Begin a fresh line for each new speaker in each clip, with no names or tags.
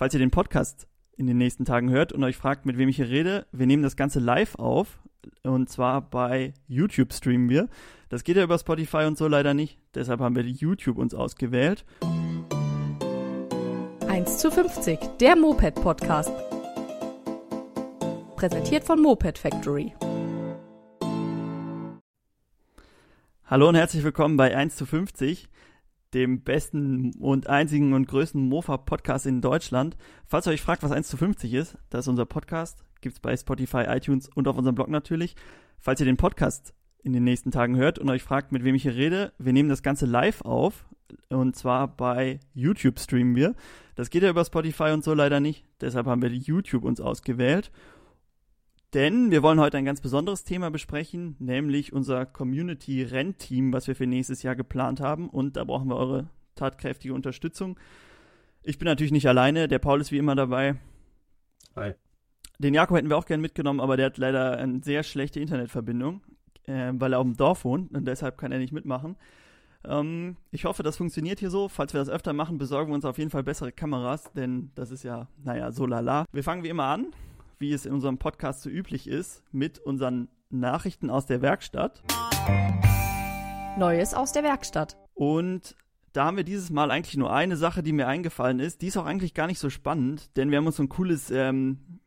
Falls ihr den Podcast in den nächsten Tagen hört und euch fragt, mit wem ich hier rede, wir nehmen das Ganze live auf. Und zwar bei YouTube streamen wir. Das geht ja über Spotify und so leider nicht. Deshalb haben wir YouTube uns ausgewählt.
1 zu 50, der Moped-Podcast. Präsentiert von Moped Factory.
Hallo und herzlich willkommen bei 1 zu 50, dem besten und einzigen und größten Mofa-Podcast in Deutschland. Falls ihr euch fragt, was 1 zu 50 ist, das ist unser Podcast. Gibt's bei Spotify, iTunes und auf unserem Blog natürlich. Falls ihr den Podcast in den nächsten Tagen hört und euch fragt, mit wem ich hier rede, wir nehmen das Ganze live auf. Und zwar bei YouTube streamen wir. Das geht ja über Spotify und so leider nicht. Deshalb haben wir YouTube uns ausgewählt. Denn wir wollen heute ein ganz besonderes Thema besprechen, nämlich unser Community-Rennteam, was wir für nächstes Jahr geplant haben. Und da brauchen wir eure tatkräftige Unterstützung. Ich bin natürlich nicht alleine, der Paul ist wie immer dabei.
Hi.
Den Jakob hätten wir auch gern mitgenommen, aber der hat leider eine sehr schlechte Internetverbindung, äh, weil er auf dem Dorf wohnt und deshalb kann er nicht mitmachen. Ähm, ich hoffe, das funktioniert hier so. Falls wir das öfter machen, besorgen wir uns auf jeden Fall bessere Kameras, denn das ist ja, naja, so lala. Wir fangen wie immer an wie es in unserem Podcast so üblich ist, mit unseren Nachrichten aus der Werkstatt.
Neues aus der Werkstatt.
Und da haben wir dieses Mal eigentlich nur eine Sache, die mir eingefallen ist. Die ist auch eigentlich gar nicht so spannend, denn wir haben uns so ein cooles, ähm,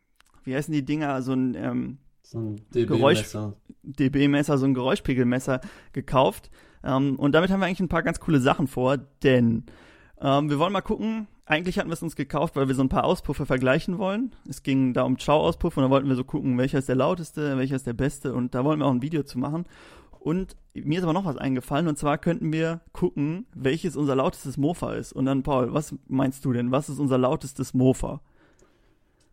wie heißen die Dinger, so ein, ähm,
so ein DB-Messer.
DB-Messer, so ein Geräuschpegelmesser gekauft. Ähm, und damit haben wir eigentlich ein paar ganz coole Sachen vor, denn ähm, wir wollen mal gucken, eigentlich hatten wir es uns gekauft, weil wir so ein paar Auspuffe vergleichen wollen. Es ging da um Chow-Auspuff und da wollten wir so gucken, welcher ist der lauteste, welcher ist der beste und da wollen wir auch ein Video zu machen. Und mir ist aber noch was eingefallen und zwar könnten wir gucken, welches unser lautestes Mofa ist. Und dann, Paul, was meinst du denn? Was ist unser lautestes Mofa?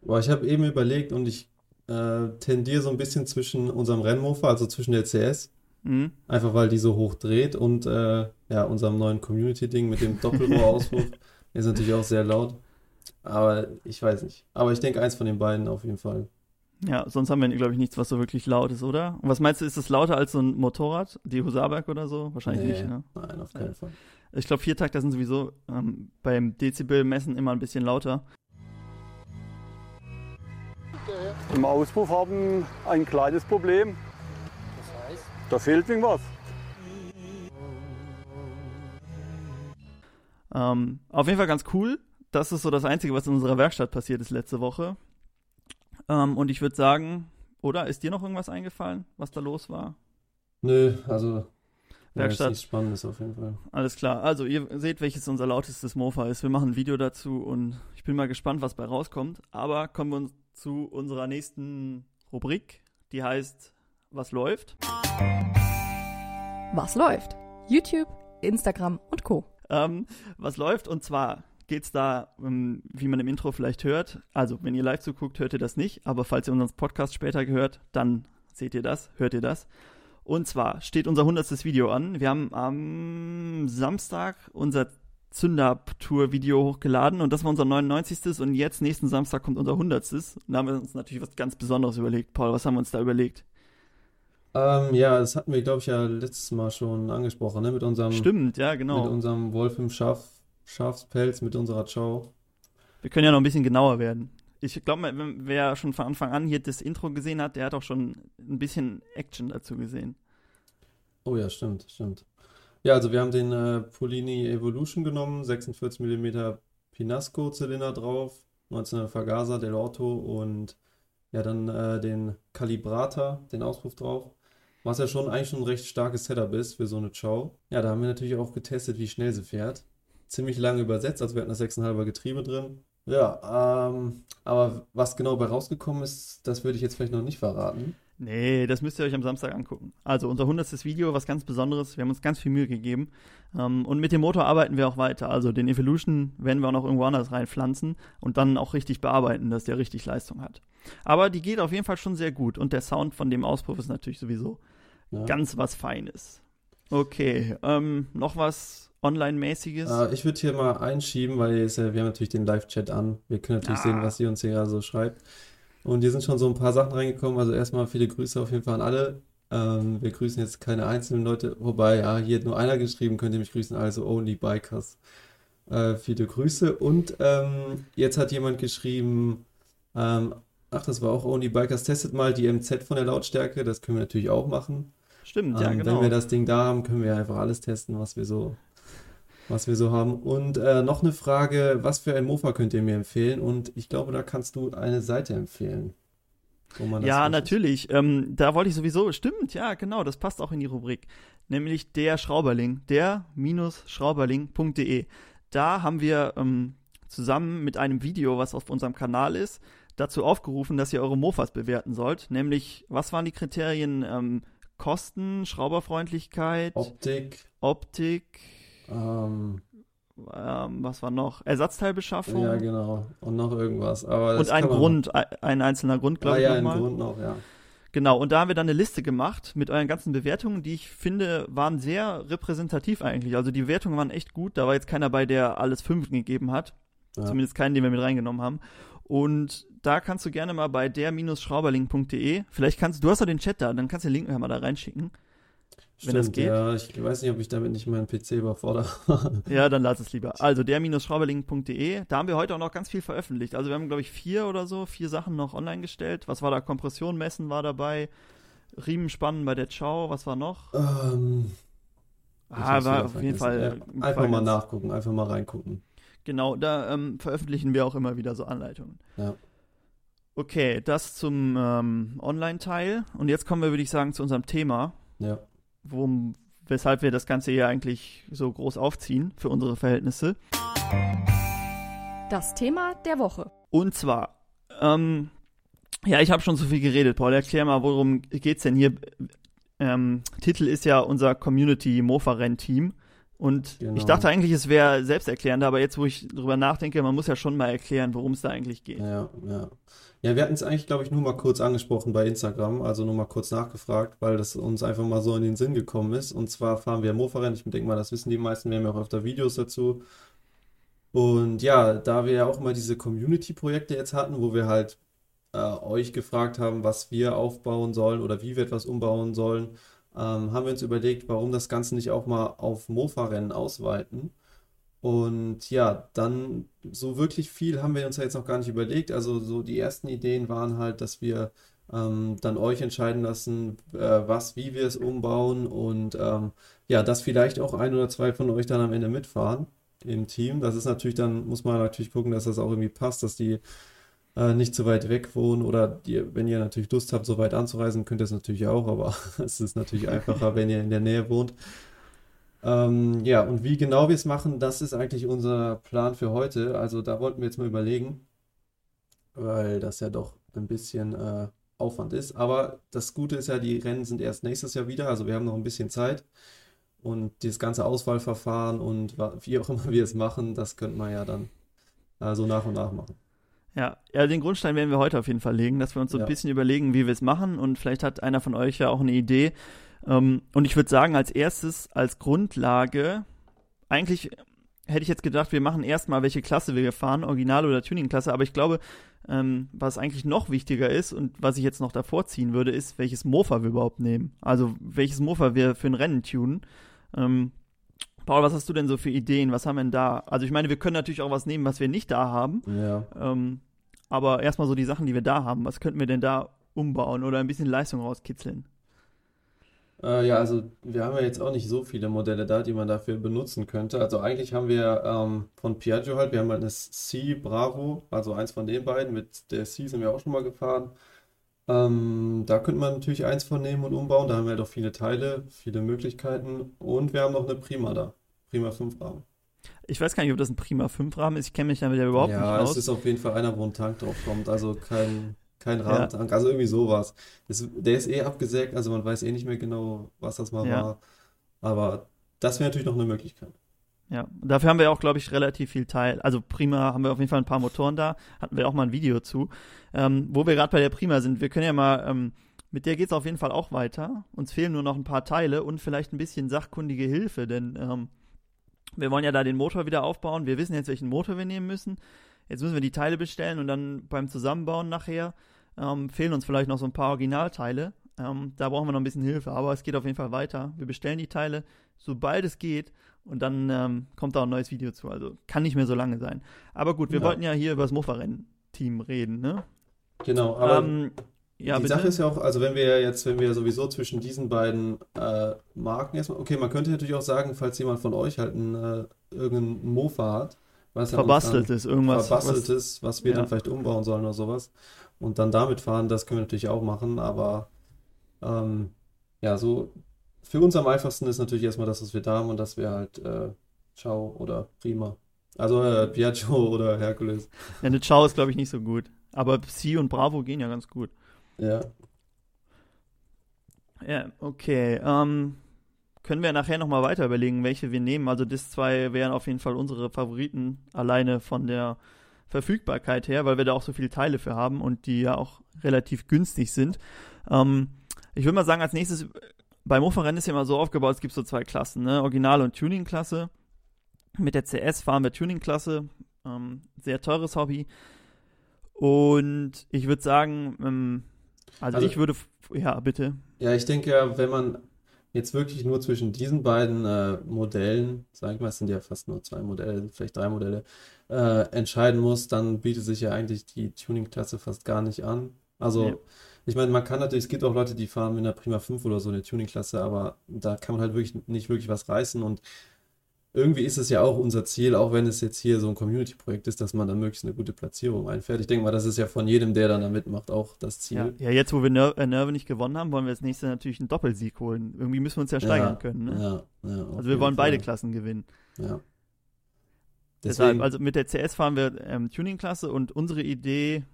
Boah, ich habe eben überlegt und ich äh, tendiere so ein bisschen zwischen unserem Rennmofa, also zwischen der CS, mhm. einfach weil die so hoch dreht und äh, ja, unserem neuen Community-Ding mit dem Doppelrohrauspuff. Ist natürlich auch sehr laut. Aber ich weiß nicht. Aber ich denke, eins von den beiden auf jeden Fall.
Ja, sonst haben wir, glaube ich, nichts, was so wirklich laut ist, oder? Und was meinst du, ist es lauter als so ein Motorrad, die Husaberg oder so? Wahrscheinlich nee, nicht, ne?
Nein, auf keinen ja. Fall.
Ich glaube, Viertakter sind sowieso ähm, beim Dezibel-Messen immer ein bisschen lauter.
Im Auspuff haben ein kleines Problem. Das heißt? Da fehlt irgendwas.
Ähm, auf jeden Fall ganz cool. Das ist so das Einzige, was in unserer Werkstatt passiert ist letzte Woche. Ähm, und ich würde sagen, oder ist dir noch irgendwas eingefallen, was da los war?
Nö, also
Werkstatt. Ja,
nichts Spannendes auf jeden Fall.
Alles klar. Also ihr seht, welches unser lautestes Mofa ist. Wir machen ein Video dazu und ich bin mal gespannt, was bei rauskommt. Aber kommen wir zu unserer nächsten Rubrik, die heißt Was läuft?
Was läuft? YouTube, Instagram und Co
ähm, was läuft. Und zwar geht es da, ähm, wie man im Intro vielleicht hört. Also, wenn ihr live zuguckt, hört ihr das nicht. Aber falls ihr unseren Podcast später gehört, dann seht ihr das, hört ihr das. Und zwar steht unser 100. Video an. Wir haben am Samstag unser Zünder-Tour-Video hochgeladen und das war unser 99. Und jetzt, nächsten Samstag, kommt unser 100. Und da haben wir uns natürlich was ganz Besonderes überlegt. Paul, was haben wir uns da überlegt?
Ähm, ja, das hatten wir, glaube ich, ja letztes Mal schon angesprochen, ne? Mit unserem,
Stimmt, ja, genau.
mit unserem Wolf im Schaf, Schafspelz, mit unserer Chow.
Wir können ja noch ein bisschen genauer werden. Ich glaube, wer schon von Anfang an hier das Intro gesehen hat, der hat auch schon ein bisschen Action dazu gesehen.
Oh ja, stimmt, stimmt. Ja, also wir haben den äh, Polini Evolution genommen, 46 mm Pinasco-Zylinder drauf, 19er Vergaser Del Orto und ja, dann äh, den Kalibrator, den Auspuff drauf. Was ja schon eigentlich schon ein recht starkes Setup ist für so eine Chow. Ja, da haben wir natürlich auch getestet, wie schnell sie fährt. Ziemlich lange übersetzt, also wir hatten das 6,5er Getriebe drin. Ja, ähm, aber was genau bei rausgekommen ist, das würde ich jetzt vielleicht noch nicht verraten.
Nee, das müsst ihr euch am Samstag angucken. Also unser 100. Video, was ganz Besonderes. Wir haben uns ganz viel Mühe gegeben. Ähm, und mit dem Motor arbeiten wir auch weiter. Also den Evolution werden wir auch noch irgendwo anders reinpflanzen und dann auch richtig bearbeiten, dass der richtig Leistung hat. Aber die geht auf jeden Fall schon sehr gut. Und der Sound von dem Auspuff ist natürlich sowieso ja. ganz was Feines. Okay, ähm, noch was Online-mäßiges?
Äh, ich würde hier mal einschieben, weil ja, wir haben natürlich den Live-Chat an. Wir können natürlich ah. sehen, was ihr uns hier so schreibt. Und hier sind schon so ein paar Sachen reingekommen. Also erstmal viele Grüße auf jeden Fall an alle. Ähm, wir grüßen jetzt keine einzelnen Leute, wobei, ja, hier hat nur einer geschrieben, könnt ihr mich grüßen, also Only Bikers. Äh, viele Grüße. Und ähm, jetzt hat jemand geschrieben, ähm, ach, das war auch Only Bikers, testet mal die MZ von der Lautstärke. Das können wir natürlich auch machen.
Stimmt, ja,
Ähm,
genau.
Wenn wir das Ding da haben, können wir einfach alles testen, was wir so, was wir so haben. Und äh, noch eine Frage, was für ein Mofa könnt ihr mir empfehlen? Und ich glaube, da kannst du eine Seite empfehlen. Wo man das
Ja, natürlich. Ähm, da wollte ich sowieso, stimmt, ja, genau, das passt auch in die Rubrik. Nämlich der Schrauberling, der-schrauberling.de. Da haben wir ähm, zusammen mit einem Video, was auf unserem Kanal ist, dazu aufgerufen, dass ihr eure Mofas bewerten sollt. Nämlich, was waren die Kriterien? Ähm, Kosten, Schrauberfreundlichkeit,
Optik,
Optik,
ähm,
ähm, was war noch? Ersatzteilbeschaffung
ja, genau. Und noch irgendwas. Aber
und ein Grund, ein ein einzelner Grund,
Ah,
glaube ich,
ja, ein. Grund noch, ja.
Genau, und da haben wir dann eine Liste gemacht mit euren ganzen Bewertungen, die ich finde, waren sehr repräsentativ eigentlich. Also die Bewertungen waren echt gut. Da war jetzt keiner bei, der alles fünf gegeben hat.
Ja.
Zumindest keinen, den wir mit reingenommen haben. Und da kannst du gerne mal bei der-schrauberling.de, vielleicht kannst du hast doch den Chat da, dann kannst du den Link mal da reinschicken. Wenn das
Stimmt,
geht.
Ja, ich weiß nicht, ob ich damit nicht meinen PC überfordere.
Ja, dann lass es lieber. Also der-schrauberling.de, da haben wir heute auch noch ganz viel veröffentlicht. Also wir haben, glaube ich, vier oder so, vier Sachen noch online gestellt. Was war da? Kompression messen war dabei, Riemen spannen bei der Ciao, was war noch?
ähm,
Ah, war auf jeden. Fall.
Ja,
ein
einfach mal nachgucken, einfach mal reingucken.
Genau, da ähm, veröffentlichen wir auch immer wieder so Anleitungen.
Ja.
Okay, das zum ähm, Online-Teil. Und jetzt kommen wir, würde ich sagen, zu unserem Thema,
Ja.
worum, weshalb wir das Ganze hier eigentlich so groß aufziehen für unsere Verhältnisse.
Das Thema der Woche.
Und zwar, ähm, ja, ich habe schon zu viel geredet, Paul. Erklär mal, worum geht's denn hier? Ähm, Titel ist ja unser Community Mofa-Renn-Team. Und
Genau.
ich dachte eigentlich, es wäre selbsterklärend, aber jetzt, wo ich drüber nachdenke, man muss ja schon mal erklären, worum es da eigentlich geht.
Ja, ja. Ja, wir hatten es eigentlich, glaube ich, nur mal kurz angesprochen bei Instagram, also nur mal kurz nachgefragt, weil das uns einfach mal so in den Sinn gekommen ist. Und zwar fahren wir Mofa-Rennen, ich denke mal, das wissen die meisten, wir haben ja auch öfter Videos dazu. Und ja, da wir ja auch immer diese Community-Projekte jetzt hatten, wo wir halt äh, euch gefragt haben, was wir aufbauen sollen oder wie wir etwas umbauen sollen, ähm, haben wir uns überlegt, warum das Ganze nicht auch mal auf Mofa-Rennen ausweiten. Und ja, dann so wirklich viel haben wir uns ja jetzt noch gar nicht überlegt. Also so die ersten Ideen waren halt, dass wir ähm, dann euch entscheiden lassen, äh, was, wie wir es umbauen und ähm, ja, dass vielleicht auch ein oder zwei von euch dann am Ende mitfahren im Team. Das ist natürlich dann, muss man natürlich gucken, dass das auch irgendwie passt, dass die äh, nicht zu weit weg wohnen oder die, wenn ihr natürlich Lust habt, so weit anzureisen, könnt ihr es natürlich auch, aber es ist natürlich einfacher, wenn ihr in der Nähe wohnt. Ähm, ja, und wie genau wir es machen, das ist eigentlich unser Plan für heute. Also da wollten wir jetzt mal überlegen, weil das ja doch ein bisschen äh, Aufwand ist. Aber das Gute ist ja, die Rennen sind erst nächstes Jahr wieder, also wir haben noch ein bisschen Zeit. Und dieses ganze Auswahlverfahren und wie auch immer wir es machen, das könnte man ja dann äh, so nach und nach machen.
Ja, ja, den Grundstein werden wir heute auf jeden Fall legen, dass wir uns so ein
Ja.
bisschen überlegen, wie wir es machen und vielleicht hat einer von euch ja auch eine Idee. Ähm, und ich würde sagen, als erstes, als Grundlage, eigentlich hätte ich jetzt gedacht, wir machen erstmal, welche Klasse wir fahren, Original- oder Tuning-Klasse, aber ich glaube, ähm, was eigentlich noch wichtiger ist und was ich jetzt noch davor ziehen würde, ist, welches Mofa wir überhaupt nehmen. Also, welches Mofa wir für ein Rennen tunen. Ähm, Paul, was hast du denn so für Ideen? Was haben wir denn da? Also, ich meine, wir können natürlich auch was nehmen, was wir nicht da haben.
Ja.
Ähm, aber erstmal so die Sachen, die wir da haben. Was könnten wir denn da umbauen oder ein bisschen Leistung rauskitzeln?
Äh, ja, also wir haben ja jetzt auch nicht so viele Modelle da, die man dafür benutzen könnte. Also eigentlich haben wir ähm, von Piaggio halt, wir haben halt eine C Bravo, also eins von den beiden. Mit der C sind wir auch schon mal gefahren. Ähm, da könnte man natürlich eins von nehmen und umbauen. Da haben wir halt auch viele Teile, viele Möglichkeiten. Und wir haben noch eine Prima da. Prima 5 Rahmen.
Ich weiß gar nicht, ob das ein Prima 5 Rahmen ist. Ich kenne mich damit ja überhaupt
Ja,
nicht
es
aus.
ist auf jeden Fall einer, wo ein Tank drauf kommt. Also kein, kein Rahmentank. Also irgendwie sowas. Das, der ist eh abgesägt, also man weiß eh nicht mehr genau, was das mal
Ja.
war. Aber das wäre natürlich noch eine Möglichkeit.
Ja, dafür haben wir auch, glaube ich, relativ viel Teil. Also Prima haben wir auf jeden Fall ein paar Motoren da. Hatten wir auch mal ein Video zu. Ähm, wo wir gerade bei der Prima sind, wir können ja mal, ähm, mit der geht's auf jeden Fall auch weiter. Uns fehlen nur noch ein paar Teile und vielleicht ein bisschen sachkundige Hilfe, denn ähm, wir wollen ja da den Motor wieder aufbauen. Wir wissen jetzt, welchen Motor wir nehmen müssen. Jetzt müssen wir die Teile bestellen und dann beim Zusammenbauen nachher ähm, fehlen uns vielleicht noch so ein paar Originalteile. Ähm, da brauchen wir noch ein bisschen Hilfe, aber es geht auf jeden Fall weiter. Wir bestellen die Teile, sobald es geht. Und dann ähm, kommt da ein neues Video zu. Also kann nicht mehr so lange sein. Aber gut, wir
Ja.
wollten ja hier über das Mofa-Rennen-Team reden, ne?
Genau, aber
ähm, ja,
die
bitte.
Sache ist ja auch, also wenn wir jetzt, wenn wir sowieso zwischen diesen beiden äh, Marken erstmal, okay, man könnte natürlich auch sagen, falls jemand von euch halt ein, äh, irgendein Mofa hat, was er
verbasteltes, irgendwas.
verbasteltes, was wir
ja.
dann vielleicht umbauen sollen oder sowas und dann damit fahren, das können wir natürlich auch machen, aber ähm, ja, so für uns am einfachsten ist natürlich erstmal das, was wir da haben und das wäre halt äh, Ciao oder Prima. Also äh, Piaggio oder Hercules.
Was, ja, eine Chow ist, glaube ich, nicht so gut. Aber Psi und Bravo gehen ja ganz gut.
Ja,
Ja, okay. Ähm, können wir nachher nochmal weiter überlegen, welche wir nehmen. Also das zwei wären auf jeden Fall unsere Favoriten, alleine von der Verfügbarkeit her, weil wir da auch so viele Teile für haben und die ja auch relativ günstig sind. Ähm, ich würde mal sagen, als nächstes, bei Mofa-Rennen ist ja immer so aufgebaut, es gibt so zwei Klassen, ne? Original- und Tuning-Klasse. Mit der CS fahren wir Tuning-Klasse. Ähm, sehr teures Hobby. Und ich würde sagen, ähm, also,
Also-
ich würde, ja, bitte.
Ja, ich denke ja, wenn man jetzt wirklich nur zwischen diesen beiden äh, Modellen, sag ich mal, es sind ja fast nur zwei Modelle, vielleicht drei Modelle, äh, entscheiden muss, dann bietet sich ja eigentlich die Tuning-Klasse fast gar nicht an. Also,
Ja.
ich meine, man kann natürlich, es gibt auch Leute, die fahren mit einer Prima 5 oder so eine Tuning-Klasse, aber da kann man halt wirklich nicht wirklich was reißen und irgendwie ist es ja auch unser Ziel, auch wenn es jetzt hier so ein Community-Projekt ist, dass man da möglichst eine gute Platzierung einfährt. Ich denke mal, das ist ja von jedem, der dann da mitmacht, auch das
Ja,
Ziel.
ja, jetzt wo wir Ner äh, Nerve nicht gewonnen haben, wollen wir das nächste natürlich einen Doppelsieg holen. Irgendwie müssen wir uns ja steigern können. Ne?
Ja, ja,
also wir wollen beide
Fall.
Klassen gewinnen.
Ja.
Deshalb, also mit der CS fahren wir ähm, Tuning-Klasse und unsere Idee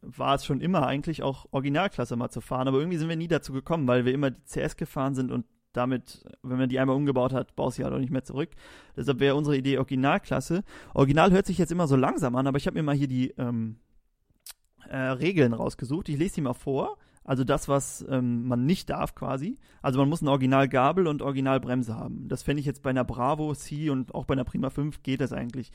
war es schon immer eigentlich auch Originalklasse mal zu fahren, aber irgendwie sind wir nie dazu gekommen, weil wir immer die CS gefahren sind und damit, wenn man die einmal umgebaut hat, baust du sie halt auch nicht mehr zurück. Deshalb wäre unsere Idee Originalklasse. Original hört sich jetzt immer so langsam an, aber ich habe mir mal hier die ähm, äh, Regeln rausgesucht. Ich lese die mal vor. Also das, was ähm, man nicht darf quasi. Also man muss eine Originalgabel und Originalbremse haben. Das fände ich jetzt bei einer Bravo, C und auch bei einer Prima 5 geht das eigentlich.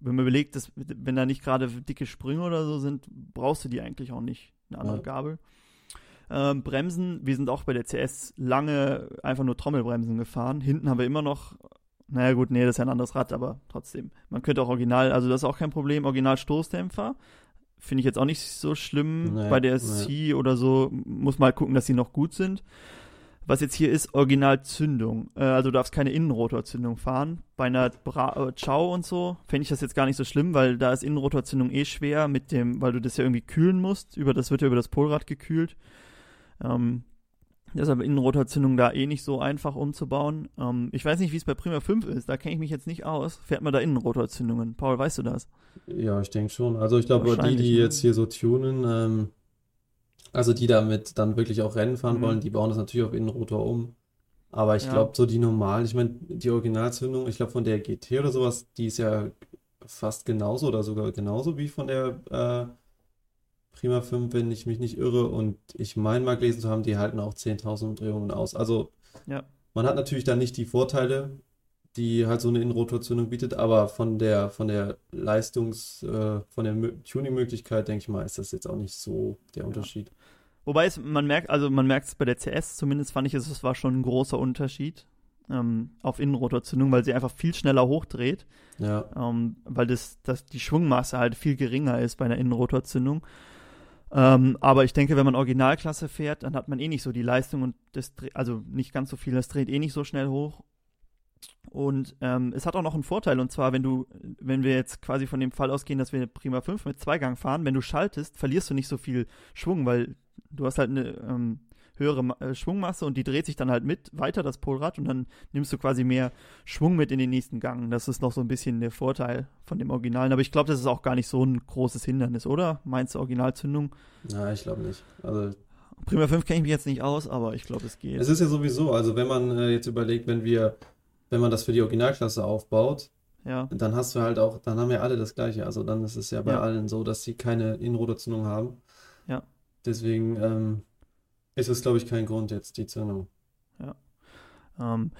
Wenn man überlegt, dass, wenn da nicht gerade dicke Sprünge oder so sind, brauchst du die eigentlich auch nicht, eine andere
Ja.
Gabel. Ähm, Bremsen, wir sind auch bei der CS lange einfach nur Trommelbremsen gefahren. Hinten haben wir immer noch, naja gut, nee, das ist ja ein anderes Rad, aber trotzdem. Man könnte auch original, also das ist auch kein Problem, original Stoßdämpfer. Finde ich jetzt auch nicht so schlimm.
Nee,
bei der
nee.
C oder so muss mal gucken, dass sie noch gut sind. Was jetzt hier ist, Originalzündung. Äh, also du darfst keine Innenrotorzündung fahren. Bei einer Bra äh, Ciao und so fände ich das jetzt gar nicht so schlimm, weil da ist Innenrotorzündung eh schwer mit dem, weil du das ja irgendwie kühlen musst. Über das wird ja über das Polrad gekühlt. Ähm, deshalb Innenrotorzündung da eh nicht so einfach umzubauen. Ähm, ich weiß nicht, wie es bei Prima 5 ist. Da kenne ich mich jetzt nicht aus. Fährt man da Innenrotorzündungen? Paul, weißt du das?
ja, ich denke schon. Also ich glaube, die, die
ne?
jetzt hier so tunen, ähm, also die damit dann wirklich auch Rennen fahren
Mhm.
wollen, die bauen das natürlich auf Innenrotor um. Aber ich
Ja.
glaube, so die normalen, ich meine, die Originalzündung, ich glaube von der GT oder sowas, die ist ja fast genauso oder sogar genauso wie von der äh, Prima 5, wenn ich mich nicht irre. Und ich meine mal gelesen zu haben, die halten auch 10.000 Umdrehungen aus. Also
Ja.
man hat natürlich dann nicht die Vorteile, die halt so eine Innenrotorzündung bietet, aber von der, von der Leistungs-, äh, von der Mö- Tuning-Möglichkeit, denke ich mal, ist das jetzt auch nicht so der Unterschied.
Wobei es, man merkt, also man merkt es bei der CS, zumindest fand ich es, es war schon ein großer Unterschied ähm, auf Innenrotorzündung, weil sie einfach viel schneller hochdreht,
Ja,
ähm, weil das, das, die Schwungmasse halt viel geringer ist bei einer Innenrotorzündung. Ähm, aber ich denke, wenn man Originalklasse fährt, dann hat man eh nicht so die Leistung und das, also nicht ganz so viel, das dreht eh nicht so schnell hoch. Und ähm, es hat auch noch einen Vorteil, und zwar, wenn du, wenn wir jetzt quasi von dem Fall ausgehen, dass wir Prima 5 mit Zweigang fahren, wenn du schaltest, verlierst du nicht so viel Schwung, weil du hast halt eine ähm, höhere äh, Schwungmasse und die dreht sich dann halt mit weiter, das Polrad, und dann nimmst du quasi mehr Schwung mit in den nächsten Gang. Das ist noch so ein bisschen der Vorteil von dem Originalen. Aber ich glaube, das ist auch gar nicht so ein großes Hindernis, oder? Meinst du Originalzündung?
na, ich glaube nicht. Also
Prima 5 kenne ich mich jetzt nicht aus, aber ich glaube, es geht.
es ist ja sowieso, also wenn man äh, jetzt überlegt, wenn wir, wenn man das für die Originalklasse aufbaut,
ja.
dann hast du halt auch, dann haben ja alle das Gleiche. Also dann ist es ja bei
Ja.
allen so, dass sie keine Innenrotorzündung haben.
Ja.
Deswegen ähm, ist es, glaube ich, kein Grund jetzt, die Zündung.
Ähm,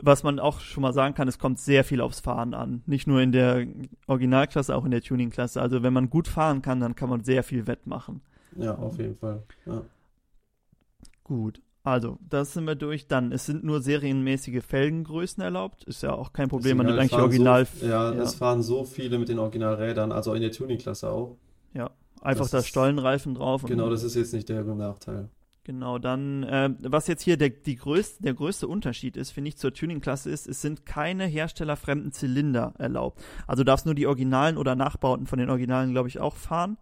was man auch schon mal sagen kann, es kommt sehr viel aufs Fahren an. Nicht nur in der Originalklasse, auch in der Tuningklasse. Also wenn man gut fahren kann, dann kann man sehr viel wettmachen.
Ja, auf jeden Fall. Ja.
Gut. Also, das sind wir durch. Dann, es sind nur serienmäßige Felgengrößen erlaubt. Ist ja auch kein Problem, man nimmt eigentlich Original.
So, ja, es fahren so viele mit den Originalrädern, also in der Tuning-Klasse auch.
Ja, einfach
Das
da Stollenreifen drauf.
Genau, das ist jetzt nicht der Nachteil.
Genau, dann, äh, was jetzt hier der, die größte, der größte Unterschied ist, finde ich, zur Tuning-Klasse ist, es sind keine herstellerfremden Zylinder erlaubt. Also du darfst nur die Originalen oder Nachbauten von den Originalen, glaube ich, auch fahren.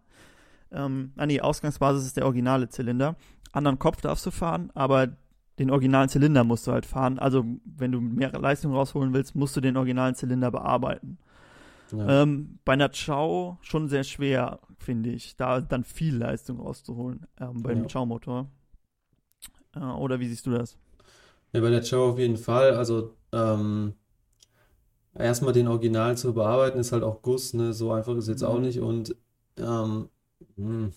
Ähm, ah nee, Ausgangsbasis ist der originale Zylinder. Anderen Kopf darfst du fahren, aber den originalen Zylinder musst du halt fahren. Also wenn du mehr Leistung rausholen willst, musst du den originalen Zylinder bearbeiten.
Ja.
Ähm, bei einer Chow schon sehr schwer, finde ich, da dann viel Leistung rauszuholen ähm, beim
Ja.
Chow-Motor. Äh, oder wie siehst du das?
Ja, bei der Show auf jeden Fall. Also, ähm, erstmal den Original zu bearbeiten, ist halt auch Guss, ne? So einfach ist jetzt auch
Mhm.
nicht. Und ähm, hm,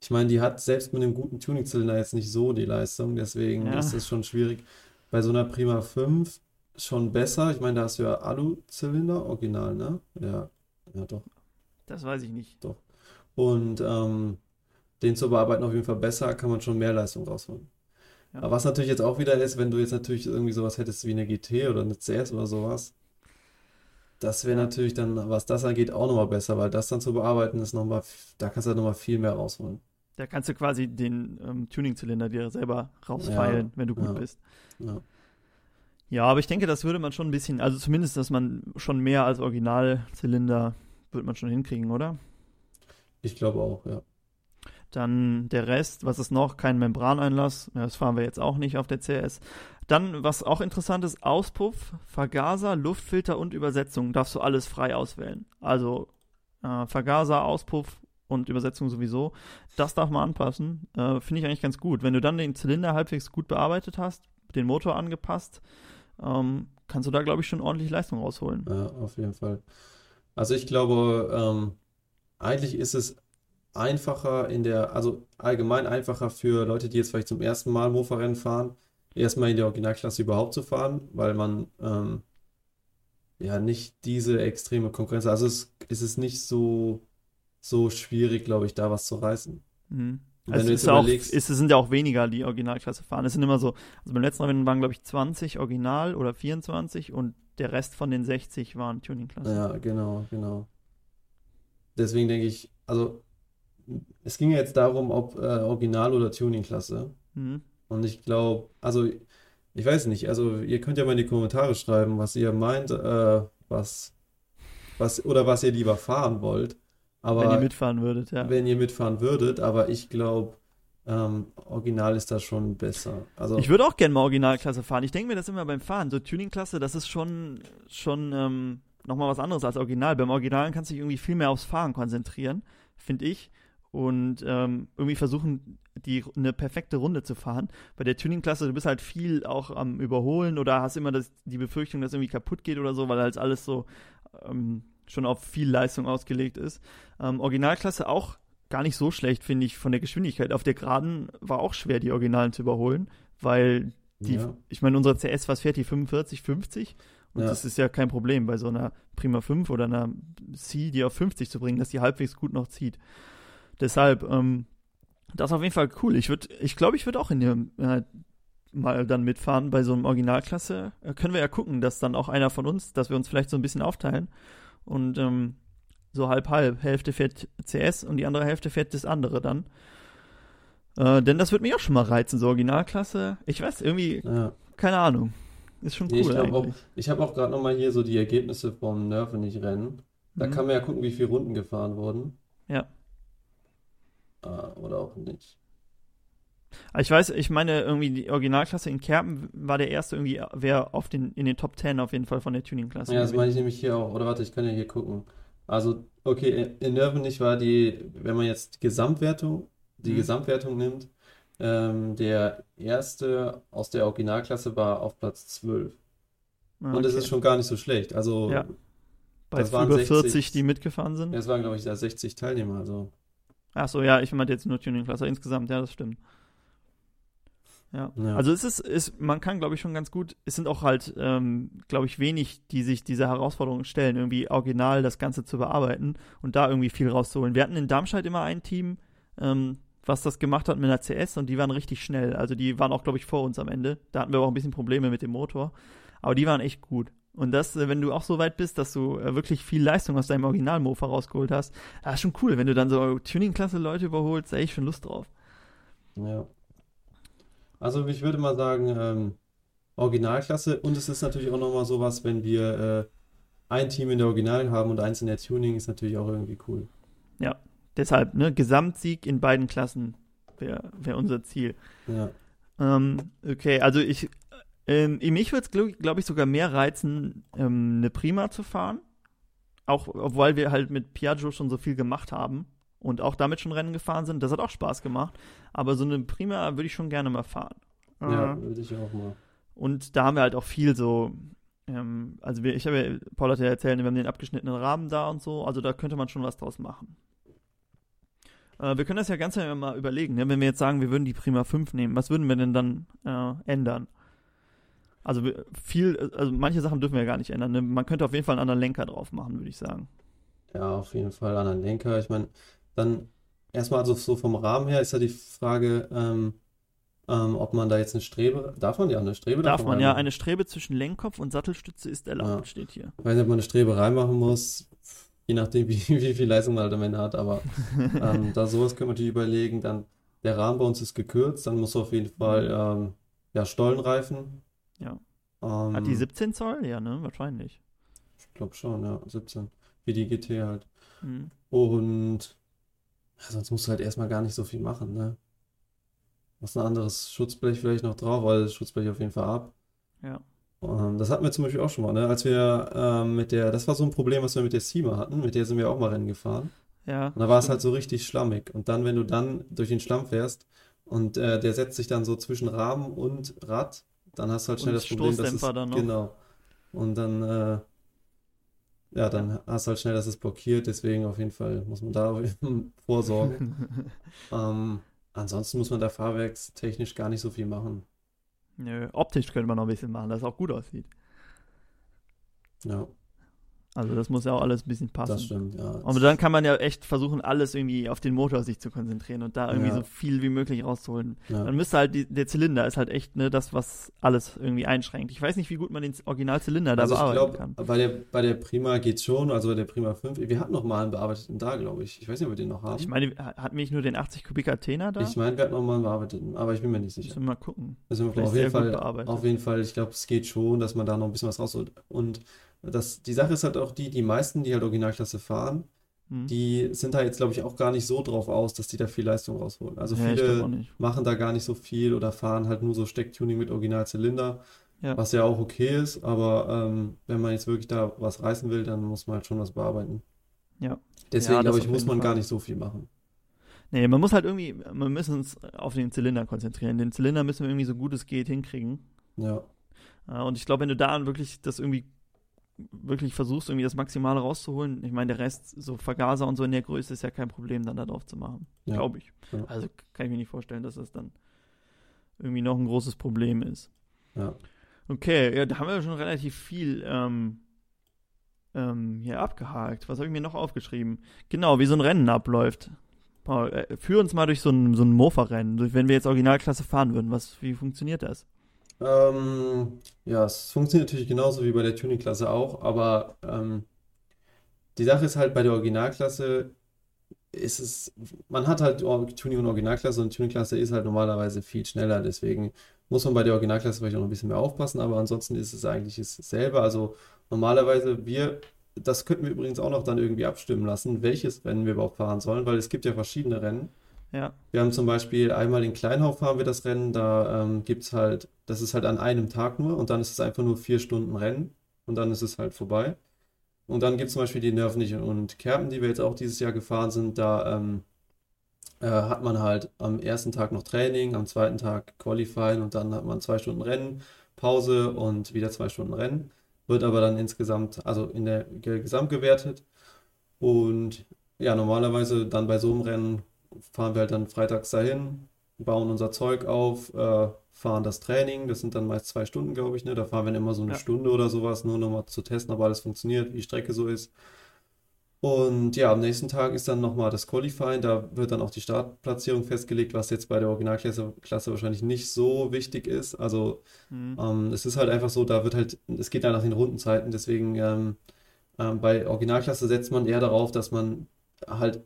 ich meine, die hat selbst mit einem guten Tuning-Zylinder jetzt nicht so die Leistung, deswegen
Ja.
ist das schon schwierig. Bei so einer Prima 5 schon besser. Ich meine, da hast du ja Alu-Zylinder, original, ne? Ja, ja doch.
Das weiß ich nicht.
Und ähm, den zu bearbeiten auf jeden Fall besser, kann man schon mehr Leistung rausholen.
Ja.
Aber was natürlich jetzt auch wieder ist, wenn du jetzt natürlich irgendwie sowas hättest wie eine GT oder eine CS oder sowas, das wäre natürlich dann, was das angeht, auch nochmal besser, weil das dann zu bearbeiten ist nochmal, da kannst du halt nochmal viel mehr rausholen.
Da kannst du quasi den ähm, Tuning-Zylinder dir selber rausfeilen, wenn du gut
ja.
bist.
Ja.
Ja, aber ich denke, das würde man schon ein bisschen, also zumindest, dass man schon mehr als Originalzylinder wird man schon hinkriegen, oder?
Ich glaube auch, ja.
Dann der Rest, was ist noch? Kein Membraneinlass. Das fahren wir jetzt auch nicht auf der CS. Dann, was auch interessant ist, Auspuff, Vergaser, Luftfilter und Übersetzung. Darfst du alles frei auswählen. Also äh, Vergaser, Auspuff und Übersetzung sowieso. Das darf man anpassen. Äh, Finde ich eigentlich ganz gut. Wenn du dann den Zylinder halbwegs gut bearbeitet hast, den Motor angepasst, ähm, kannst du da, glaube ich, schon ordentlich Leistung rausholen.
Ja, auf jeden Fall. Also ich glaube, ähm, eigentlich ist es einfacher in der, also allgemein einfacher für Leute, die jetzt vielleicht zum ersten Mal Mofa-Rennen fahren, erstmal in der Originalklasse überhaupt zu fahren, weil man ähm, ja nicht diese extreme Konkurrenz, also es, es ist nicht so, so schwierig, glaube ich, da was zu reißen.
Mhm. Also es, auch, es sind ja auch weniger, die Originalklasse fahren. Es sind immer so, also beim letzten Rennen waren, glaube ich, 20 Original oder 24 und der Rest von den 60 waren Tuningklasse.
Ja, genau, genau. Deswegen denke ich, also es ging ja jetzt darum, ob äh, Original oder Tuningklasse.
Mhm.
Und ich glaube, also ich weiß nicht, also ihr könnt ja mal in die Kommentare schreiben, was ihr meint, äh, was, was, oder was ihr lieber fahren wollt. Aber
Wenn ihr mitfahren würdet, ja.
wenn ihr mitfahren würdet, aber ich glaube, ähm, Original ist da schon besser. Also,
Ich würde auch gerne mal Originalklasse fahren. Ich denke mir das immer beim Fahren. So Tuningklasse, das ist schon, schon ähm, nochmal was anderes als Original. Beim Originalen kannst du dich irgendwie viel mehr aufs Fahren konzentrieren, finde ich. Und ähm, irgendwie versuchen, die, eine perfekte Runde zu fahren. Bei der Tuningklasse, du bist halt viel auch am Überholen oder hast immer das, die Befürchtung, dass irgendwie kaputt geht oder so, weil halt alles so ähm, schon auf viel Leistung ausgelegt ist. Ähm, Originalklasse auch gar nicht so schlecht, finde ich, von der Geschwindigkeit. Auf der Geraden war auch schwer, die Originalen zu überholen, weil die,
ja,
ich meine, unsere CS, was fährt die? 45, 50? Und
Ja.
das ist ja kein Problem, bei so einer Prima 5 oder einer C, die auf 50 zu bringen, dass die halbwegs gut noch zieht. Deshalb, ähm, das ist auf jeden Fall cool. Ich würde, ich glaube, ich würde auch in dem äh, mal dann mitfahren bei so einem Originalklasse. Äh, können wir ja gucken, dass dann auch einer von uns, dass wir uns vielleicht so ein bisschen aufteilen und ähm, so halb halb. Hälfte fährt CS und die andere Hälfte fährt das andere dann. Äh, denn das würde mich auch schon mal reizen, so Originalklasse. Ich weiß, irgendwie,
ja.
keine Ahnung. Ist schon
Nee, ich
cool
glaube auch, habe auch gerade nochmal hier so die Ergebnisse vom Nervenich-Rennen. Da
Mhm.
kann man ja gucken, wie viele Runden gefahren wurden.
Ja.
Ah, oder auch nicht.
Aber Ich weiß, ich meine, irgendwie die Originalklasse in Kerpen war der erste irgendwie, wer auf den, in den Top 10 auf jeden Fall von der Tuningklasse.
Ja, das meine ich nämlich hier auch. Oder warte, ich kann ja hier gucken. Also, okay, in Nervenich war die, wenn man jetzt die Gesamtwertung, die
Mhm.
Gesamtwertung nimmt, ähm, der erste aus der Originalklasse war auf Platz 12.
Ah,
Und das
okay.
ist schon gar nicht so schlecht. Also,
Ja. Bei
das waren
über
60
40, die mitgefahren sind.
es waren, glaube ich, da 60 Teilnehmer. Also,
Ach so, ja, ich meinte jetzt nur Tuningklasse insgesamt, ja, das stimmt. Ja.
Ja.
Also es ist, ist man kann, glaube ich, schon ganz gut, es sind auch halt, ähm, glaube ich, wenig, die sich diese Herausforderung stellen, irgendwie original das Ganze zu bearbeiten und da irgendwie viel rauszuholen. Wir hatten in Darmstadt immer ein Team, ähm, was das gemacht hat mit einer CS und die waren richtig schnell. Also die waren auch, glaube ich, vor uns am Ende. Da hatten wir auch ein bisschen Probleme mit dem Motor. Aber die waren echt gut. Und das, äh, wenn du auch so weit bist, dass du äh, wirklich viel Leistung aus deinem Original-Mofa rausgeholt hast, das ist schon cool. Wenn du dann so Tuning-Klasse Leute überholst, da hätte ich schon Lust drauf.
Ja. Also ich würde mal sagen, ähm, Originalklasse und es ist natürlich auch nochmal sowas, wenn wir äh, ein Team in der Original haben und eins in der Tuning, ist natürlich auch irgendwie cool.
Ja, deshalb, ne, Gesamtsieg in beiden Klassen wäre wär unser Ziel.
Ja.
Ähm, okay, also ich, ähm, mich würde es, glaube glaub ich, sogar mehr reizen, ähm, eine Prima zu fahren. Auch, obwohl wir halt mit Piaggio schon so viel gemacht haben und auch damit schon Rennen gefahren sind. Das hat auch Spaß gemacht. Aber so eine Prima würde ich schon gerne mal fahren.
Ja,
Äh,
würde ich auch mal.
Und da haben wir halt auch viel so, ähm, also wir, ich habe ja, Paul hat ja erzählt, wir haben den abgeschnittenen Rahmen da und so, also da könnte man schon was draus machen. Äh, wir können das ja ganz ja mal überlegen, ne? wenn wir jetzt sagen, wir würden die Prima 5 nehmen, was würden wir denn dann äh, ändern? Also viel, also manche Sachen dürfen wir ja gar nicht ändern. Ne? Man könnte auf jeden Fall einen anderen Lenker drauf machen, würde ich sagen.
Ja, auf jeden Fall einen Lenker. Ich meine, dann erstmal also so vom Rahmen her ist ja die Frage, ähm, ähm, ob man da jetzt eine Strebe, darf man ja eine Strebe
Darf man ja, eine Strebe zwischen Lenkkopf und Sattelstütze ist erlaubt,
Ja.
steht hier.
Ich weiß nicht, ob man eine Strebe reinmachen muss, je nachdem, wie, wie viel Leistung man halt am Ende hat, aber ähm, da sowas können wir natürlich überlegen. Dann der Rahmen bei uns ist gekürzt, dann muss auf jeden Fall ähm, ja, Stollenreifen.
Ja.
Ähm,
Hat die 17 Zoll? Ja, ne? Wahrscheinlich.
ich glaube schon, ja, 17. Wie die GT halt.
Hm.
Und ja, sonst musst du halt erstmal gar nicht so viel machen, ne? Machst ein anderes Schutzblech vielleicht noch drauf, weil das Schutzblech auf jeden Fall ab.
Ja.
Ähm, das hatten wir zum Beispiel auch schon mal, ne? Als wir ähm, mit der, das war so ein Problem, was wir mit der Sima hatten, mit der sind wir auch mal Rennen gefahren.
Ja.
Und da war es halt so richtig schlammig. Und dann, wenn du dann durch den Schlamm fährst und äh, der setzt sich dann so zwischen Rahmen und Rad, dann hast du halt schnell
Und
das Problem, dass es,
dann noch.
genau. Und dann, äh, ja, dann hast du halt schnell, dass es blockiert. Deswegen auf jeden Fall muss man da vorsorgen. ähm, ansonsten muss man da fahrwerkstechnisch gar nicht so viel machen.
Nö, optisch könnte man noch ein bisschen machen, dass es auch gut aussieht.
Ja,
Also das muss ja auch alles ein bisschen passen.
das stimmt, ja.
Aber dann kann man ja echt versuchen, alles irgendwie auf den Motor sich zu konzentrieren und da irgendwie
Ja.
so viel wie möglich rauszuholen.
ja.
Dann müsste halt die, der Zylinder ist halt echt ne, das, was alles irgendwie einschränkt. Ich weiß nicht, wie gut man den Originalzylinder da
Also ich
bearbeiten
glaube,
kann.
bei der, bei der Prima geht's schon, also bei der Prima 5. Wir hatten noch mal einen bearbeiteten da, glaube ich. Ich weiß nicht, ob wir den noch haben.
Ich meine, hatten wir nicht nur den 80 Kubik Athena da?
Ich meine, wir hatten noch mal einen bearbeiteten, aber ich bin mir nicht sicher.
Müssen wir mal gucken.
Also auf jeden Fall, auf jeden Fall, ich glaube, es geht schon, dass man da noch ein bisschen was rausholt. Und das, die Sache ist halt auch die, die meisten, die halt Originalklasse fahren,
Hm.
die sind da jetzt, glaube ich, auch gar nicht so drauf aus, dass die da viel Leistung rausholen. Also
ja,
viele machen da gar nicht so viel oder fahren halt nur so Stecktuning mit Originalzylinder,
Ja.
was ja auch okay ist, aber ähm, wenn man jetzt wirklich da was reißen will, dann muss man halt schon was bearbeiten.
Ja.
Deswegen,
Ja,
glaube ich, muss man gar
Fall.
nicht so viel machen.
Nee, man muss halt irgendwie, wir müssen uns auf den Zylinder konzentrieren. Den Zylinder müssen wir irgendwie so gut es geht hinkriegen.
Ja,
Ja, und ich glaube, wenn du da wirklich das irgendwie wirklich versuchst, irgendwie das Maximale rauszuholen, ich meine, der Rest, so Vergaser und so in der Größe ist ja kein Problem, dann da drauf zu machen.
ja.
Glaube ich.
Ja.
Also kann ich mir nicht vorstellen, dass das dann irgendwie noch ein großes Problem ist.
Ja.
Okay, ja, da haben wir schon relativ viel ähm, ähm, hier abgehakt. Was habe ich mir noch aufgeschrieben? Genau, wie so ein Rennen abläuft. Paul, äh, führ uns mal durch so ein, so ein Mofa-Rennen, wenn wir jetzt Originalklasse fahren würden. Was, wie funktioniert das?
Ähm, ja, es funktioniert natürlich genauso wie bei der Tuning-Klasse auch, aber ähm, die Sache ist halt bei der Originalklasse ist es, man hat halt Tuning und Originalklasse und Tuning-Klasse ist halt normalerweise viel schneller, deswegen muss man bei der Originalklasse vielleicht auch noch ein bisschen mehr aufpassen, aber ansonsten ist es eigentlich dasselbe. Also normalerweise wir, das könnten wir übrigens auch noch dann irgendwie abstimmen lassen, welches Rennen wir überhaupt fahren sollen, weil es gibt ja verschiedene Rennen.
Ja,
Wir haben zum Beispiel einmal in Kleinhauf fahren wir das Rennen, da ähm, gibt es halt, das ist halt an einem Tag nur und dann ist es einfach nur vier Stunden Rennen und dann ist es halt vorbei. Und dann gibt es zum Beispiel die Nörvenich und Kerpen, die wir jetzt auch dieses Jahr gefahren sind, da ähm, äh, hat man halt am ersten Tag noch Training, am zweiten Tag Qualifying und dann hat man zwei Stunden Rennen, Pause und wieder zwei Stunden Rennen. Wird aber dann insgesamt, also in der Ge- Gesamt gewertet. Und ja, normalerweise dann bei so einem Rennen fahren wir halt dann freitags dahin, bauen unser Zeug auf, äh, fahren das Training, das sind dann meist zwei Stunden, glaube ich, ne? Da fahren wir dann immer so eine
Ja.
Stunde oder sowas, nur nochmal zu testen, ob alles funktioniert, wie die Strecke so ist. Und ja, am nächsten Tag ist dann nochmal das Qualifying. Da wird dann auch die Startplatzierung festgelegt, was jetzt bei der Originalklasse Klasse wahrscheinlich nicht so wichtig ist. Also
Mhm.
ähm, es ist halt einfach so, da wird halt, es geht dann nach den Rundenzeiten. Deswegen ähm, ähm, bei Originalklasse setzt man eher darauf, dass man halt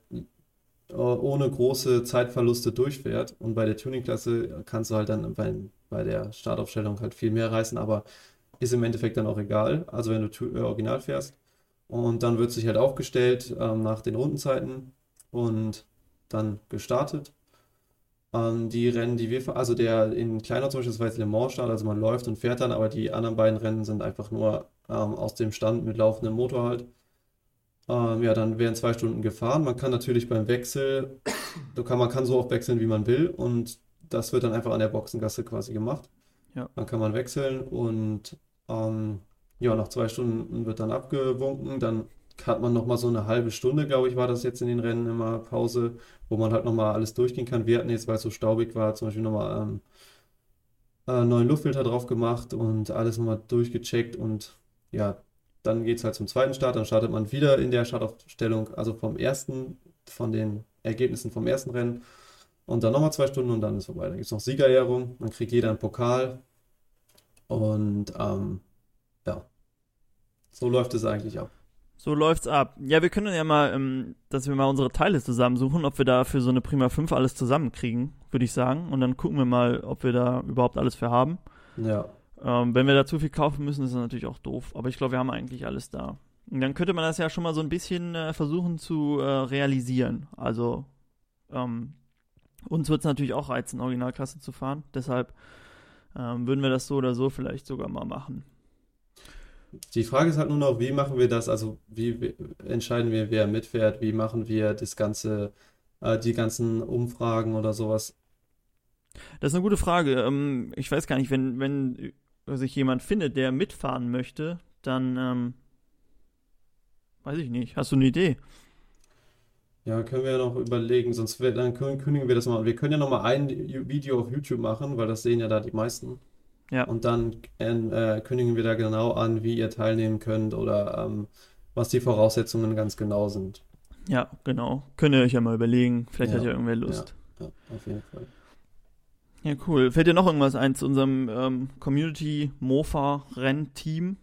ohne große Zeitverluste durchfährt. Und bei der Tuningklasse kannst du halt dann bei, bei der Startaufstellung halt viel mehr reißen, aber ist im Endeffekt dann auch egal. Also wenn du äh, Original fährst. Und dann wird sich halt aufgestellt ähm, nach den Rundenzeiten und dann gestartet. Ähm, die Rennen, die wir, also der in Kleiner zum Beispiel, das war jetzt Le Mans Start, also man läuft und fährt dann, aber die anderen beiden Rennen sind einfach nur ähm, aus dem Stand mit laufendem Motor halt. Ähm, ja, dann werden zwei Stunden gefahren. Man kann natürlich beim Wechsel, kann, man kann so oft wechseln, wie man will und das wird dann einfach an der Boxengasse quasi gemacht.
Ja.
Dann kann man wechseln und ähm, ja, nach zwei Stunden wird dann abgewunken. Dann hat man nochmal so eine halbe Stunde, glaube ich, war das jetzt in den Rennen immer Pause, wo man halt nochmal alles durchgehen kann. Wir hatten jetzt, weil es so staubig war, zum Beispiel nochmal ähm, äh, neuen Luftfilter drauf gemacht und alles nochmal durchgecheckt und ja, dann geht es halt zum zweiten Start. Dann startet man wieder in der Startaufstellung, also vom ersten, von den Ergebnissen vom ersten Rennen und dann nochmal zwei Stunden und dann ist vorbei. Dann gibt es noch Siegerehrung, dann kriegt jeder einen Pokal und ähm, ja, so läuft es eigentlich ab.
So läuft's ab. Ja, wir können ja mal, ähm, dass wir mal unsere Teile zusammensuchen, ob wir da für so eine Prima 5 alles zusammenkriegen, würde ich sagen. Und dann gucken wir mal, ob wir da überhaupt alles für haben.
Ja,
Ähm, wenn wir da zu viel kaufen müssen, ist das natürlich auch doof. Aber ich glaube, wir haben eigentlich alles da. Und dann könnte man das ja schon mal so ein bisschen äh, versuchen zu äh, realisieren. Also, ähm, uns wird es natürlich auch reizen, Originalklasse zu fahren. Deshalb ähm, würden wir das so oder so vielleicht sogar mal machen.
die Frage ist halt nur noch, wie machen wir das? Also wie wie entscheiden wir, wer mitfährt? Wie machen wir das Ganze, äh, die ganzen Umfragen oder sowas?
Das ist eine gute Frage. Ähm, ich weiß gar nicht, wenn, wenn sich jemand findet, der mitfahren möchte, dann ähm, weiß ich nicht. Hast du eine Idee?
Ja, können wir ja noch überlegen, sonst wär, dann können, kündigen wir das mal. Wir können ja noch mal ein Video auf YouTube machen, weil das sehen ja da die meisten.
Ja.
Und dann äh, kündigen wir da genau an, wie ihr teilnehmen könnt oder ähm, was die Voraussetzungen ganz genau sind.
Ja, genau. Könnt ihr euch ja mal überlegen. Vielleicht
Ja,
hat ja irgendwer Lust.
Ja, auf jeden Fall.
Ja. cool. Fällt dir noch irgendwas ein zu unserem ähm, Community-Mofa-Rennteam?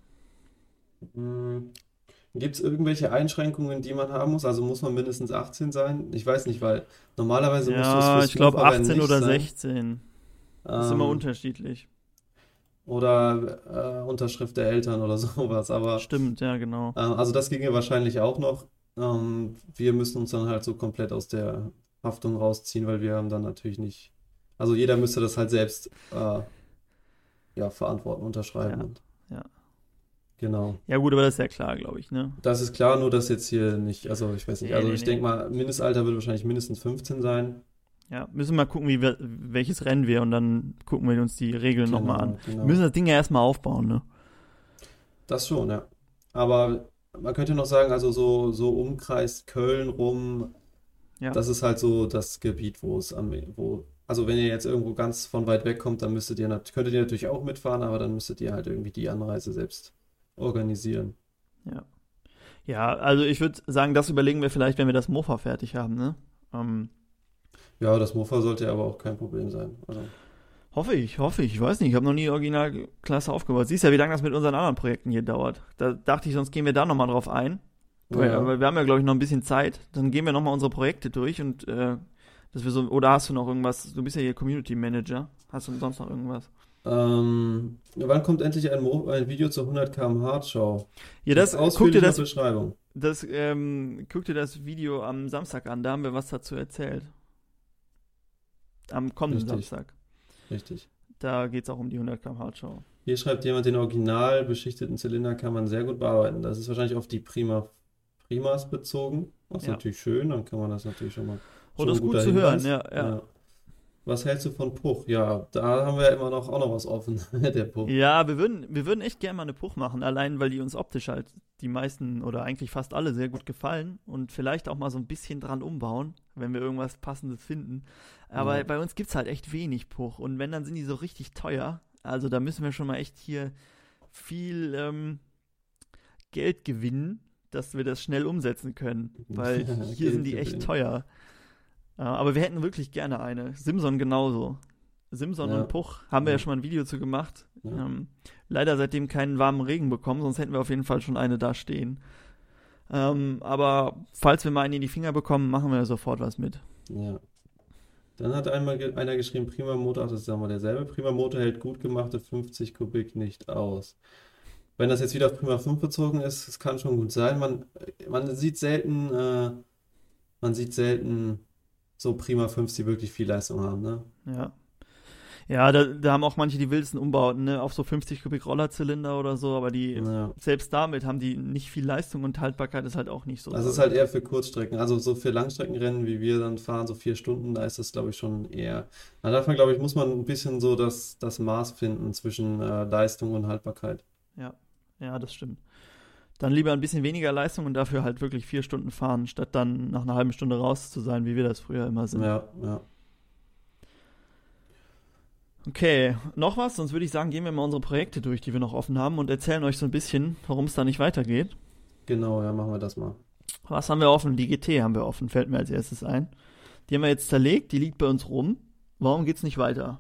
Gibt es irgendwelche Einschränkungen, die man haben muss? Also muss man mindestens 18 sein? Ich weiß nicht, weil normalerweise musst du es
Ja,
fürs
ich glaube
Mofa-Rennen
18
nicht
oder
sein.
16. Das ist immer
Ähm,
unterschiedlich.
Oder äh, Unterschrift der Eltern oder sowas. Aber
Stimmt, ja, genau.
äh, also das ginge wahrscheinlich auch noch. Ähm, wir müssen uns dann halt so komplett aus der Haftung rausziehen, weil wir haben dann natürlich nicht. Also jeder müsste das halt selbst äh, ja, verantworten, unterschreiben.
Ja,
und,
ja.
Genau.
Ja, gut, aber das ist ja klar, glaube ich, ne?
Das ist klar, nur dass jetzt hier nicht, also ich weiß nicht,
Nee,
also
nee,
ich
nee.
denke mal, Mindestalter wird wahrscheinlich mindestens 15 sein.
Ja, müssen wir mal gucken, wie wir, welches Rennen wir und dann gucken wir uns die Regeln nochmal an.
genau.
Wir müssen das Ding ja erstmal aufbauen, ne?
Das schon, ja. Aber man könnte noch sagen, also so, so Umkreis Köln rum,
Ja.
das ist halt so das Gebiet, wo es am, wo, also wenn ihr jetzt irgendwo ganz von weit weg kommt, dann müsstet ihr, könntet ihr natürlich auch mitfahren, aber dann müsstet ihr halt irgendwie die Anreise selbst organisieren.
Ja. Ja, also ich würde sagen, das überlegen wir vielleicht, wenn wir das Mofa fertig haben, ne? Ähm,
Ja, das Mofa sollte aber auch kein Problem sein. Also,
hoffe ich, hoffe ich. Ich weiß nicht, ich habe noch nie Originalklasse aufgebaut. Siehst ja, wie lange das mit unseren anderen Projekten hier dauert. Da dachte ich, sonst gehen wir da nochmal drauf ein. Weil,
ja.
aber wir haben ja, glaube ich, noch ein bisschen Zeit. Dann gehen wir nochmal unsere Projekte durch und äh, dass wir so, oder hast du noch irgendwas? Du bist ja hier Community Manager. Hast du sonst noch irgendwas?
Ähm, wann kommt endlich ein, Mo ein Video zur 100 km/h Show?
Ja, das,
Mit
guck dir das,
Beschreibung.
das, ähm, guck dir das Video am Samstag an, da haben wir was dazu erzählt. Am kommenden
Richtig.
Samstag.
Richtig.
Da geht es auch um die 100 km/h Show.
Hier schreibt jemand, den original beschichteten Zylinder kann man sehr gut bearbeiten. Das ist wahrscheinlich auf die Prima, Primas bezogen. Das ist
Ja.
natürlich schön, dann kann man das natürlich schon mal.
Oh, das ist gut zu hören,
Hinweis.
ja, ja.
Was hältst du von Puch? Ja, da haben wir immer noch auch noch was offen, der Puch.
Ja, wir würden, wir würden echt gerne mal eine Puch machen, allein weil die uns optisch halt die meisten oder eigentlich fast alle sehr gut gefallen und vielleicht auch mal so ein bisschen dran umbauen, wenn wir irgendwas Passendes finden. Aber
Ja.
bei uns gibt's halt echt wenig Puch und wenn, dann sind die so richtig teuer. Also da müssen wir schon mal echt hier viel ähm, Geld gewinnen, dass wir das schnell umsetzen können, weil hier sind die echt teuer. Aber wir hätten wirklich gerne eine. Simson genauso. Simson
Ja.
und Puch haben wir ja
Ja.
schon mal ein Video zu gemacht.
Ja.
Ähm, leider seitdem keinen warmen Regen bekommen, sonst hätten wir auf jeden Fall schon eine da stehen. Ähm, aber falls wir mal eine in die Finger bekommen, machen wir sofort was mit.
Ja. Dann hat einmal ge einer geschrieben, Prima Motor, ach, das ist ja mal derselbe. Prima Motor hält gut gemachte 50 Kubik nicht aus. Wenn das jetzt wieder auf Prima 5 bezogen ist, es kann schon gut sein. Man, man sieht selten, äh, man sieht selten so Prima 5s, die wirklich viel Leistung haben, ne?
Ja. Ja, da, da haben auch manche die wildesten Umbauten, ne, auf so 50 Kubik Rollerzylinder oder so, aber die,
Ja.
selbst damit haben die nicht viel Leistung und Haltbarkeit ist halt auch nicht so.
Also es ist halt eher für Kurzstrecken. Also so für Langstreckenrennen, wie wir dann fahren, so vier Stunden, da ist das, glaube ich, schon eher. Da darf man, glaube ich, muss man ein bisschen so das, das Maß finden zwischen äh, Leistung und Haltbarkeit.
Ja, das stimmt. Dann lieber ein bisschen weniger Leistung und dafür halt wirklich vier Stunden fahren, statt dann nach einer halben Stunde raus zu sein, wie wir das früher immer sind.
Ja, ja.
Okay, noch was? Sonst würde ich sagen, gehen wir mal unsere Projekte durch, die wir noch offen haben und erzählen euch so ein bisschen, warum es da nicht weitergeht.
Genau, ja, machen wir das mal.
Was haben wir offen? Die GT haben wir offen, fällt mir als erstes ein. Die haben wir jetzt zerlegt, die liegt bei uns rum. Warum geht's nicht weiter?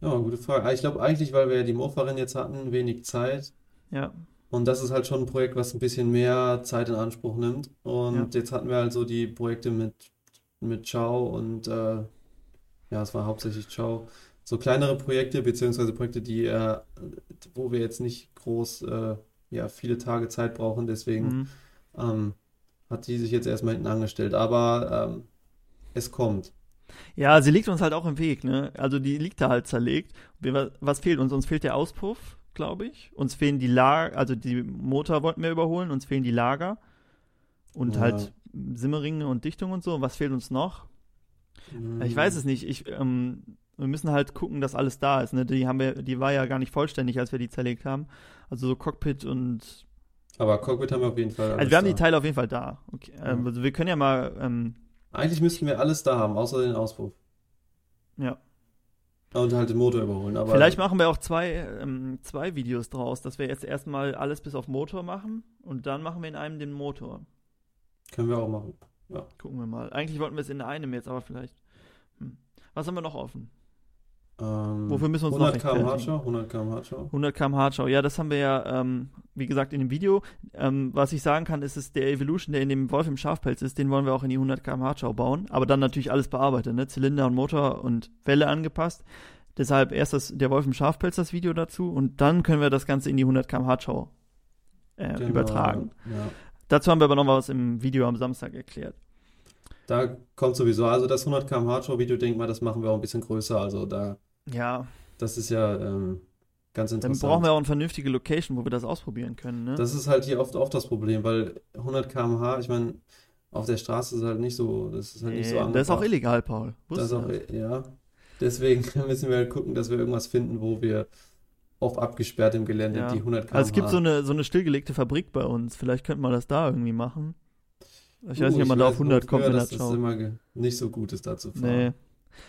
Ja, gute Frage. Ah, Ich glaube eigentlich, weil wir ja die Mofa-Rennen jetzt hatten, wenig Zeit.
Ja,
Und das ist halt schon ein Projekt, was ein bisschen mehr Zeit in Anspruch nimmt. Und jetzt hatten wir halt so die Projekte mit, mit Ciao und äh, ja, es war hauptsächlich Ciao. So kleinere Projekte, beziehungsweise Projekte, die äh, wo wir jetzt nicht groß äh, ja, viele Tage Zeit brauchen. Deswegen
mhm.
ähm, hat die sich jetzt erstmal hinten angestellt. Aber ähm, es kommt.
ja, sie liegt uns halt auch im Weg, ne? Also die liegt da halt zerlegt. Was fehlt uns? Uns fehlt der Auspuff, glaube ich. Uns fehlen die Lager, also die Motor wollten wir überholen, uns fehlen die Lager und
Ja.
halt Simmeringe und Dichtung und so. Was fehlt uns noch? Ich weiß es nicht. Ich, ähm, wir müssen halt gucken, dass alles da ist. Ne? Die haben wir, die war ja gar nicht vollständig, als wir die zerlegt haben. Also so Cockpit und
Aber Cockpit haben wir auf jeden Fall
also wir haben die
da.
Teile auf jeden Fall da. Okay.
Ja.
also wir können ja mal, ähm,
Eigentlich müssten wir alles da haben, außer den Auspuff.
ja.
Und halt den Motor überholen. Aber
Vielleicht machen wir auch zwei, ähm, zwei Videos draus, dass wir jetzt erstmal alles bis auf Motor machen und dann machen wir in einem den Motor.
können wir auch machen.
Gucken wir mal. Eigentlich wollten wir es in einem jetzt, aber vielleicht. Hm. Was haben wir noch offen?
Ähm,
Wofür müssen wir uns noch
100 km
rechtfertigen?
Hardschau, 100 km Hardschau.
100 km Hardschau. Ja, das haben wir ja, ähm, wie gesagt, in dem Video. Ähm, was ich sagen kann, ist, ist der Evolution, der in dem Wolf im Schafpelz ist, den wollen wir auch in die 100 km Hardschau bauen. Aber dann natürlich alles bearbeitet, ne? Zylinder und Motor und Welle angepasst. Deshalb erst das, der Wolf im Schafpelz das Video dazu und dann können wir das Ganze in die 100 km Hardschau äh,
Genau,
übertragen.
Ja.
Dazu haben wir aber noch was im Video am Samstag erklärt.
Da kommt sowieso, also das 100 km Hardschau Video, denk mal, das machen wir auch ein bisschen größer. Also da,
Ja,
das ist ja ähm, ganz
dann
interessant.
brauchen wir auch eine vernünftige Location, wo wir das ausprobieren können, ne?
Das ist halt hier oft, oft das Problem, weil 100 km/h, ich meine, auf der Straße ist halt nicht so, das ist halt nicht so
Nee, das ist auch
angebracht.
illegal, Paul.
Das ist
Wusstest
auch,
das?
ja. Deswegen müssen wir halt gucken, dass wir irgendwas finden, wo wir auf abgesperrtem Gelände
Ja.
die 100 km/h.
Also es gibt so eine, so eine stillgelegte Fabrik bei uns. Vielleicht könnte man das da irgendwie machen. Ich weiß nicht, ob man da auf 100 kommt
dass es
Schau.
immer nicht so gut ist, da zu fahren.
Nee.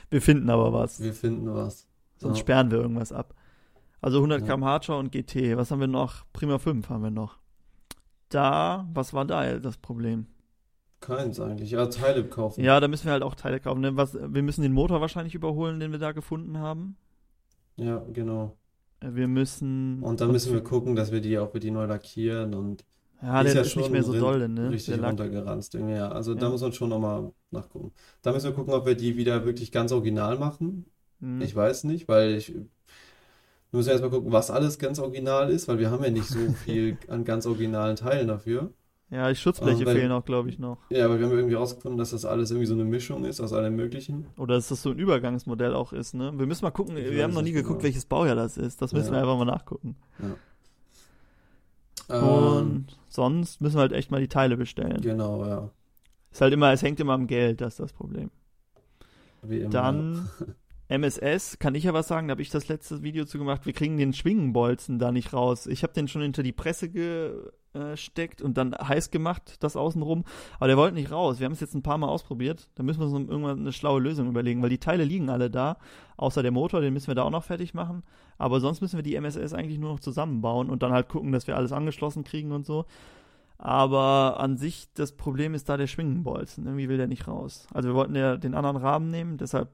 Wir finden aber was.
Wir finden was.
Sonst
Ja.
sperren wir irgendwas ab. Also 100
Ja.
km Hardschau und GT. Was haben wir noch? Prima 5 haben wir noch. Da, was war da das Problem?
Keins eigentlich. Ja, Teile kaufen.
Ja, da müssen wir halt auch Teile kaufen. Ne? Was, wir müssen den Motor wahrscheinlich überholen, den wir da gefunden haben.
Ja, genau.
Äh, Wir müssen.
Und dann müssen wir gucken, dass wir die auch wieder neu lackieren und
Ja, der
ist
ist,
ja
nicht
schon
mehr so doll, ne?
richtig runtergeranzt. Ja, also da
Ja.
muss man schon nochmal nachgucken. Da müssen wir gucken, ob wir die wieder wirklich ganz original machen.
Hm.
Ich weiß nicht, weil ich. Wir müssen erstmal gucken, was alles ganz original ist, weil wir haben ja nicht so viel an ganz originalen Teilen dafür.
Ja, die Schutzbleche
Ähm, weil-
fehlen auch, glaube ich, noch.
Ja, aber wir haben irgendwie rausgefunden, dass das alles irgendwie so eine Mischung ist aus allem Möglichen.
Oder dass das so ein Übergangsmodell auch ist, ne? Wir müssen mal gucken,
Ich
wir haben noch nie geguckt,
genau.
welches Baujahr das ist. Das müssen
Ja.
wir einfach mal nachgucken.
Ähm,
Und sonst müssen wir halt echt mal die Teile bestellen.
genau, ja.
Ist halt immer, es hängt immer am Geld, das ist das Problem.
Wie immer.
Dann MSS, kann ich ja was sagen, da habe ich das letzte Video zu gemacht. Wir kriegen den Schwingenbolzen da nicht raus. Ich habe den schon hinter die Presse gesteckt und dann heiß gemacht, das außenrum. Aber der wollte nicht raus. Wir haben es jetzt ein paar Mal ausprobiert. Da müssen wir uns irgendwann eine schlaue Lösung überlegen, weil die Teile liegen alle da. Außer der Motor, den müssen wir da auch noch fertig machen. Aber sonst müssen wir die MSS eigentlich nur noch zusammenbauen und dann halt gucken, dass wir alles angeschlossen kriegen und so. Aber an sich, das Problem ist da der Schwingenbolzen. Irgendwie will der nicht raus. Also wir wollten ja den anderen Rahmen nehmen, deshalb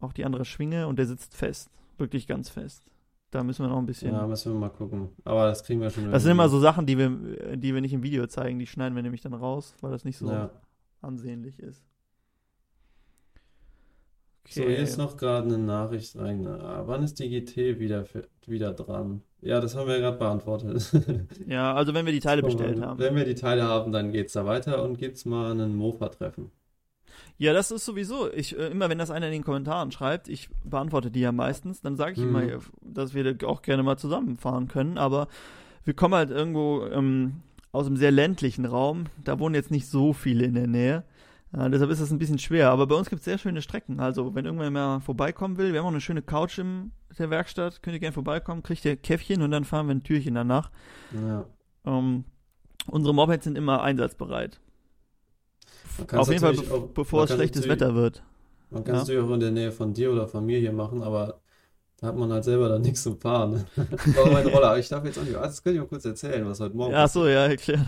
auch die andere Schwinge und der sitzt fest. Wirklich ganz fest. Da müssen wir noch ein bisschen.
Ja, müssen wir mal gucken. Aber das kriegen wir schon.
das sind immer so Sachen, die wir, die wir nicht im Video zeigen. Die schneiden wir nämlich dann raus, weil das nicht so
Ja.
ansehnlich ist.
So, hier ist noch gerade eine Nachricht rein. Ah, wann ist die GT wieder, für, wieder dran? Ja, das haben wir ja gerade beantwortet.
Ja, also wenn wir die Teile bestellt haben.
Wenn wir die Teile haben, dann geht's da weiter und gibt's mal einen Mofa-Treffen.
Ja, das ist sowieso. Ich, äh, immer wenn das einer in den Kommentaren schreibt, ich beantworte die ja meistens, dann sage ich
Mhm.
immer, äh, dass wir auch gerne mal zusammenfahren können. Aber wir kommen halt irgendwo ähm, aus einem sehr ländlichen Raum. Da wohnen jetzt nicht so viele in der Nähe. Äh, deshalb ist das ein bisschen schwer. Aber bei uns gibt es sehr schöne Strecken. Also, wenn irgendwer mal vorbeikommen will, wir haben auch eine schöne Couch in der Werkstatt, könnt ihr gerne vorbeikommen, kriegt ihr Käffchen und dann fahren wir ein Türchen danach.
Ja.
Ähm, unsere Mopeds sind immer einsatzbereit. Auf jeden Fall, be
auch-
bevor es schlechtes Wetter wird.
Man kann
Ja.
es natürlich auch in der Nähe von dir oder von mir hier machen, aber da hat man halt selber dann nichts zum Fahren. Ne? War mein Roller. Aber ich darf jetzt auch nicht. Ah, Das könnte ich mal kurz erzählen, was heute Morgen
Ja, so, ja, erklärt.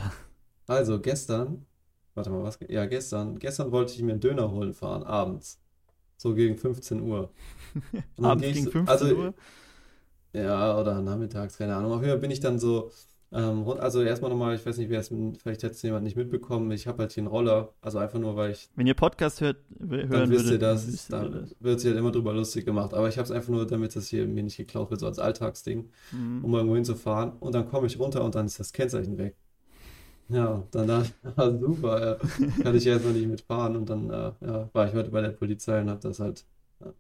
Also gestern, warte mal, was? Ja, gestern, gestern wollte ich mir einen Döner holen fahren, abends. So gegen 15 Uhr.
Abends gegen
so-
15
also,
Uhr.
Ja, oder nachmittags, keine Ahnung. Auf jeden Fall bin ich dann so, ähm, also erstmal nochmal, ich weiß nicht, wer es, vielleicht hat es jemand nicht mitbekommen, ich habe halt hier einen Roller, also einfach nur, weil ich,
Wenn ihr Podcast hört, hören
dann wisst ihr
würdet,
das,
wisst ihr
da
das.
wird sich halt immer drüber lustig gemacht. Aber ich habe es einfach nur, damit das hier mir nicht geklaut wird, so als Alltagsding,
Mhm.
um irgendwo hinzufahren. Und dann komme ich runter und dann ist das Kennzeichen weg. Ja, dann dachte ich, ah, super, ja, kann ich ja erstmal nicht mitfahren. Und dann äh, ja, war ich heute bei der Polizei und habe das halt ja,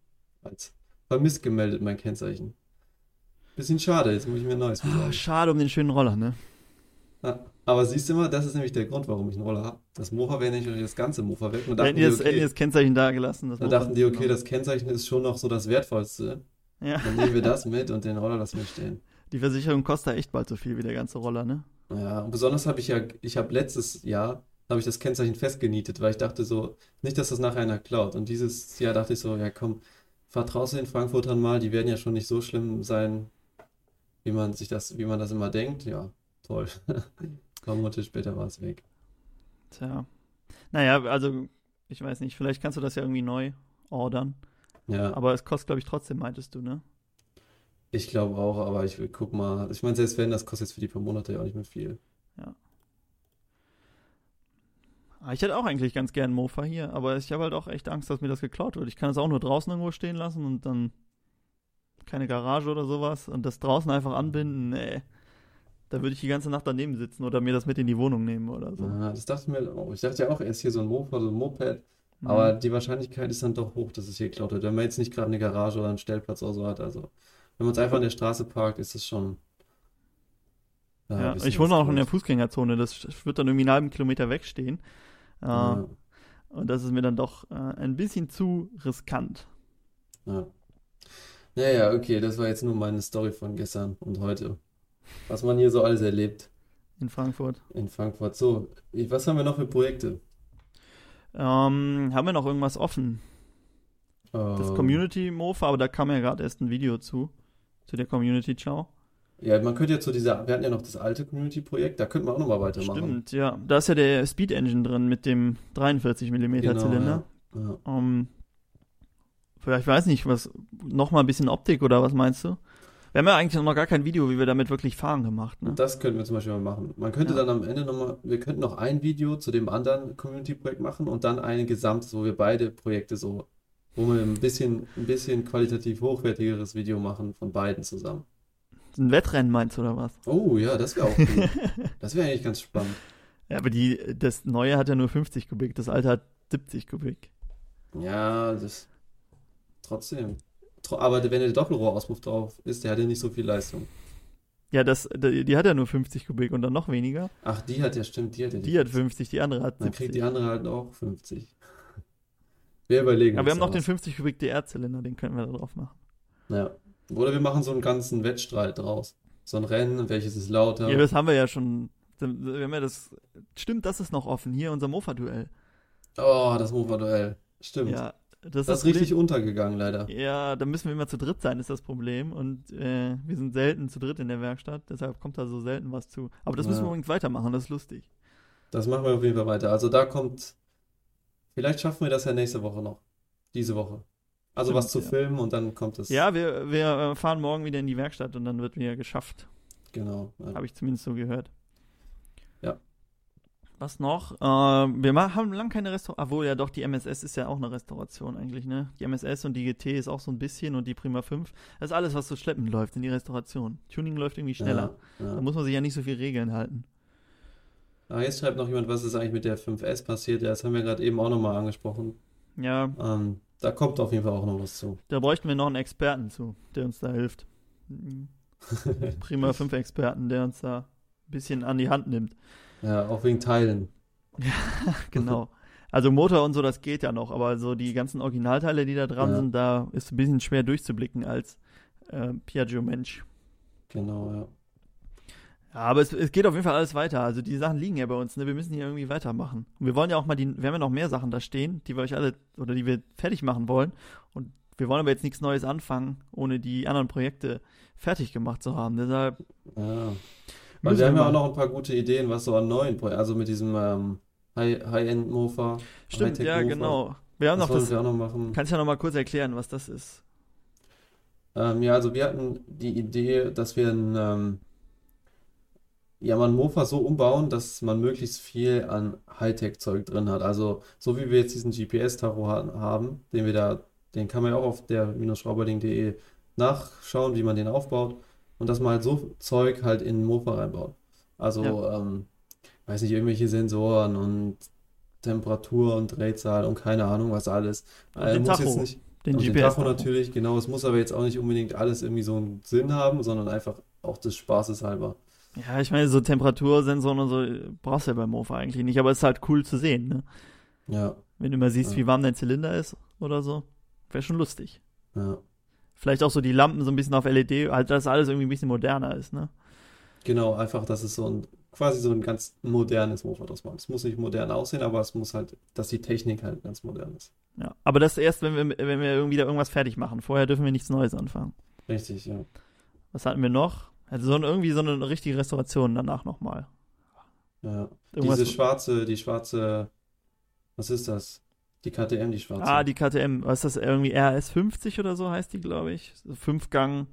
als vermisst gemeldet, mein Kennzeichen. Bisschen schade, jetzt muss ich mir ein neues
Ah,
besorgen.
Schade um den schönen Roller, ne?
Ja, aber siehst du mal, das ist nämlich der Grund, warum ich einen Roller habe. Das Mofa wäre nicht das ganze Mofa weg. Und
Da
dachten
hätten die
okay,
das Kennzeichen da gelassen.
Dann dachten die, okay,
genommen.
das Kennzeichen ist schon noch so das Wertvollste.
Ja,
Dann nehmen wir das mit und den Roller lassen wir stehen.
die Versicherung kostet ja echt bald so viel wie der ganze Roller, ne?
Ja, und besonders habe ich ja, ich habe letztes Jahr, habe ich das Kennzeichen festgenietet, weil ich dachte so, nicht, dass das nachher einer klaut. Und dieses Jahr dachte ich so, ja komm, vertraust du den Frankfurtern mal, die werden ja schon nicht so schlimm sein, wie man sich das, wie man das immer denkt. Ja, toll. Kaum Monate später war es weg.
Tja. Naja, also, ich weiß nicht, vielleicht kannst du das ja irgendwie neu ordern.
Ja,
Aber es kostet, glaube ich, trotzdem, meintest du, ne?
ich glaube auch, aber ich will, guck mal, ich meine, selbst wenn, das kostet jetzt für die paar Monate ja auch nicht mehr viel.
Ah, Ich hätte auch eigentlich ganz gern Mofa hier, aber ich habe halt auch echt Angst, dass mir das geklaut wird. Ich kann es auch nur draußen irgendwo stehen lassen und dann keine Garage oder sowas und das draußen einfach anbinden, nee. Da würde ich die ganze Nacht daneben sitzen oder mir das mit in die Wohnung nehmen oder so.
Ah, das dachte ich mir auch. Ich dachte ja auch, erst hier so ein Mofa, so ein Moped,
Mhm.
Aber die Wahrscheinlichkeit ist dann doch hoch, dass es hier geklaut wird. Wenn man jetzt nicht gerade eine Garage oder einen Stellplatz oder so hat. Also, wenn man es einfach an der Straße parkt, ist es schon. ja,
Ja, ich wohne auch in der. Fußgängerzone, das wird dann irgendwie einen halben Kilometer wegstehen. Äh,
Ja,
Und das ist mir dann doch äh, ein bisschen zu riskant.
ja. Naja, okay, das war jetzt nur meine Story von gestern und heute. Was man hier so alles erlebt
In Frankfurt.
in Frankfurt. So, was haben wir noch für Projekte?
Ähm, haben wir noch irgendwas offen? Das
Ähm,
Community Mofa, aber da kam ja gerade erst ein Video zu. Zu der Community Ciao.
Ja, man könnte ja zu dieser, wir hatten ja noch das alte Community-Projekt, da könnte man auch nochmal weitermachen.
Stimmt, ja. Da ist ja der Speed Engine drin mit dem 43 mm
Genau,
Zylinder.
ja. Ja.
Ähm, vielleicht weiß nicht, was, noch mal ein bisschen Optik oder was meinst du? Wir haben ja eigentlich noch gar kein Video, wie wir damit wirklich fahren gemacht, ne?
Das könnten wir zum Beispiel mal machen. Man könnte
Ja.
dann am Ende nochmal, wir könnten noch ein Video zu dem anderen Community-Projekt machen und dann ein gesamtes, wo wir beide Projekte so, wo wir ein bisschen, ein bisschen qualitativ hochwertigeres Video machen von beiden zusammen.
Ein Wettrennen meinst du oder was?
Oh ja, das wäre auch cool. Das wäre eigentlich ganz spannend.
Ja, aber die, das neue hat ja nur 50 Kubik, das alte hat 70 Kubik.
Ja, das trotzdem. Tro- Aber wenn der Doppelrohrauspuff drauf ist, der hat ja nicht so viel Leistung.
Ja, das, die, die hat ja nur 50 Kubik und dann noch weniger.
Ach, die hat ja, stimmt, die hat ja
Die hat 50, die andere hat
Dann kriegt
70.
die andere halt auch 50. Wir überlegen
Aber wir haben noch
da
den
was.
50 Kubik DR-Zylinder, den können wir da drauf machen.
Ja. Oder wir machen so einen ganzen Wettstreit draus. So ein Rennen, welches ist lauter.
Ja, das haben wir ja schon. Wir haben ja das. Stimmt, das ist noch offen. Hier unser Mofa-Duell.
Oh, das Mofa-Duell. Stimmt.
Ja, das,
Das ist richtig untergegangen, leider.
Ja, da müssen wir immer zu dritt sein, ist das Problem. Und äh, wir sind selten zu dritt in der Werkstatt, deshalb kommt da so selten was zu. Aber das müssen
Ja.
wir übrigens weitermachen, das ist lustig.
Das machen wir auf jeden Fall weiter. Also da kommt, vielleicht schaffen wir das ja nächste Woche noch. Diese Woche. Also was zu
Stimmt, ja.
filmen und dann kommt es.
Ja, wir, wir äh, fahren morgen wieder in die Werkstatt und dann wird wieder geschafft.
Genau. Ja.
Habe ich zumindest so gehört. Was noch? Äh, wir haben lange keine Restauration. Obwohl, ja doch, die MSS ist ja auch eine Restauration eigentlich, ne? Die MSS und die GT ist auch so ein bisschen und die Prima 5. Das ist alles, was so schleppend läuft in die Restauration. Tuning läuft irgendwie schneller.
Ja,
Da
ja.
muss man sich ja nicht so viel Regeln halten.
Ah, jetzt schreibt noch jemand, was ist eigentlich mit der 5S passiert? Ja, das haben wir gerade eben auch nochmal angesprochen.
Ja,
Ähm, da kommt auf jeden Fall auch noch was zu.
da bräuchten wir noch einen Experten zu, der uns da hilft. Prima 5 Experten, der uns da ein bisschen an die Hand nimmt.
Ja, auch wegen Teilen.
Genau. Also Motor und so, das geht ja noch, aber so die ganzen Originalteile, die da dran
Ja.
sind, da ist ein bisschen schwer durchzublicken als äh, Piaggio-Mensch.
Genau, ja.
Ja, aber es, es geht auf jeden Fall alles weiter. Also die Sachen liegen ja bei uns, ne? Wir müssen hier irgendwie weitermachen. Und wir wollen ja auch mal die, wir haben ja noch mehr Sachen da stehen, die wir euch alle oder die wir fertig machen wollen. Und wir wollen aber jetzt nichts Neues anfangen, ohne die anderen Projekte fertig gemacht zu haben. Deshalb
Ja. Weil wir haben ja auch noch ein paar gute Ideen, was so an neuen Projekten, also mit diesem ähm, High- High-End-Mofa,
Stimmt, ja,
Hightech-Mofa.
genau. Wir haben
Das
noch das.
wir auch noch machen.
Kannst du ja noch mal kurz erklären, was das ist?
Ähm, ja, also wir hatten die Idee, dass wir ein, ähm, ja, mal ein Mofa so umbauen, dass man möglichst viel an Hightech-Zeug drin hat. Also so wie wir jetzt diesen GPS-Tacho ha haben, den wir da, den kann man ja auch auf der-schrauberding.de nachschauen, wie man den aufbaut. Und dass man halt so Zeug halt in Mofa reinbaut. Also, ähm, weiß nicht, irgendwelche Sensoren und Temperatur und Drehzahl und keine Ahnung was alles. Äh,
den
muss jetzt
Tacho.
nicht.
Den
Und den
GPS.
Tacho natürlich, genau. Es muss aber jetzt auch nicht unbedingt alles irgendwie so einen Sinn haben, sondern einfach auch des Spaßes halber.
Ja, ich meine, so Temperatursensoren und so äh, brauchst du ja beim Mofa eigentlich nicht, aber es ist halt cool zu sehen, ne?
Ja,
Wenn du mal siehst,
Ja.
wie warm dein Zylinder ist oder so. Wäre schon lustig.
ja.
Vielleicht auch so die Lampen so ein bisschen auf LED, halt, dass alles irgendwie ein bisschen moderner ist, ne?
Genau, einfach, dass es so ein, quasi so ein ganz modernes Mofa draus macht. Es muss nicht modern aussehen, aber es muss halt, dass die Technik halt ganz modern ist.
Ja. Aber das erst, wenn wir, wenn wir irgendwie da irgendwas fertig machen. Vorher dürfen wir nichts Neues anfangen.
Richtig, ja.
Was hatten wir noch? Also so irgendwie so eine richtige Restauration danach nochmal.
Ja.
Irgendwas-
Diese schwarze, die schwarze, was ist das? Die KTM, die schwarze.
Ah, die KTM, was ist das, irgendwie RS 50 oder so heißt die, glaube ich. Fünfgang,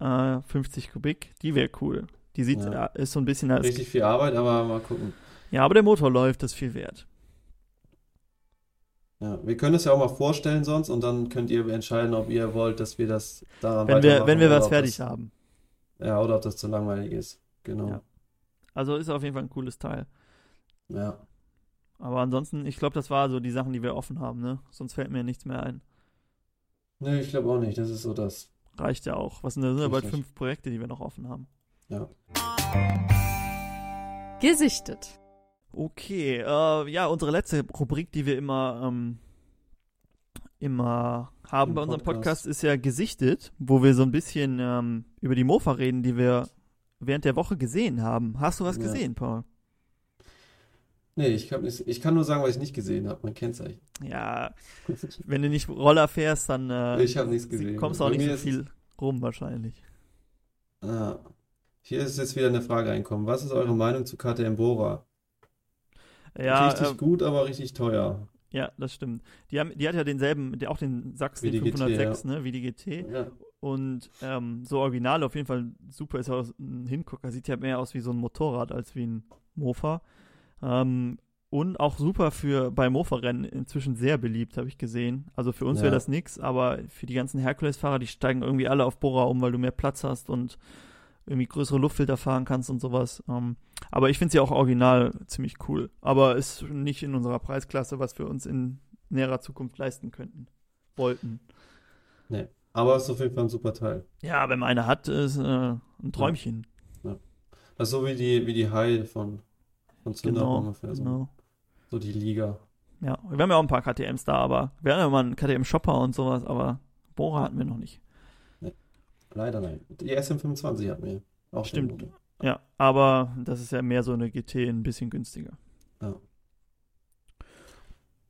äh, 50 Kubik. Die wäre cool. Die sieht,
Ja.
äh, ist so ein bisschen als,
Richtig viel Arbeit, aber mal gucken.
ja, aber der Motor läuft, das ist viel wert.
Ja, wir können es ja auch mal vorstellen sonst und dann könnt ihr entscheiden, ob ihr wollt, dass wir das daran
Wenn wir, wenn wir was fertig
das,
haben.
Ja, oder ob das zu langweilig ist. Genau.
Ja. Also ist auf jeden Fall ein cooles Teil.
Ja.
Aber ansonsten, ich glaube, das war so die Sachen, die wir offen haben, ne? Sonst fällt mir nichts mehr ein.
Nee, ich glaube auch nicht. Das ist so das.
Reicht ja auch. Was sind das? sind ja bald fünf Projekte, die wir noch offen haben.
Ja.
Gesichtet.
Okay, äh, ja, unsere letzte Rubrik, die wir immer, ähm, immer haben
Im
bei unserem
Podcast.
Podcast, ist ja gesichtet, wo wir so ein bisschen ähm, über die Mofa reden, die wir während der Woche gesehen haben. Hast du was
Ja.
gesehen, Paul?
Nee, ich kann, nicht, ich kann nur sagen, was ich nicht gesehen habe. Mein Kennzeichen.
Ja, wenn du nicht Roller fährst, dann äh,
Ich nichts gesehen.
kommst du auch
Bei
nicht so viel rum wahrscheinlich.
Ah. Hier ist jetzt wieder eine Frage reinkommen. Was ist eure Meinung zu KTM Bora?
Ja,
Richtig
äh,
gut, aber richtig teuer.
ja, das stimmt. Die, haben, die hat ja denselben, auch den Sachs, den
die GT,
506, ne, wie die GT.
Ja.
Und ähm, so original auf jeden Fall super ist ja auch ein Hingucker. Sieht ja mehr aus wie so ein Motorrad als wie ein Mofa. Ähm, und auch super für bei Mofa-Rennen inzwischen sehr beliebt, habe ich gesehen. Also für uns
Ja.
wäre das nix, aber für die ganzen Hercules-Fahrer, die steigen irgendwie alle auf Bora um, weil du mehr Platz hast und irgendwie größere Luftfilter fahren kannst und sowas. Ähm, aber ich finde sie auch original ziemlich cool. Aber ist nicht in unserer Preisklasse, was wir uns in näherer Zukunft leisten könnten. Wollten.
Aber es ist auf jeden Fall ein super Teil.
Ja, wenn man eine hat, ist äh, ein Träumchen.
Das ist so wie die, wie die High von, von
Genau,
ungefähr. So.
genau.
so die Liga.
Ja, wir haben ja auch ein paar KTMs da, aber wir haben ja mal einen KTM-Shopper und sowas, aber Bohrer hatten wir noch nicht.
Leider nein. Die SM25 hatten wir. Auch
Stimmt. Ja, aber das ist ja mehr so eine GT, ein bisschen günstiger.
Ja.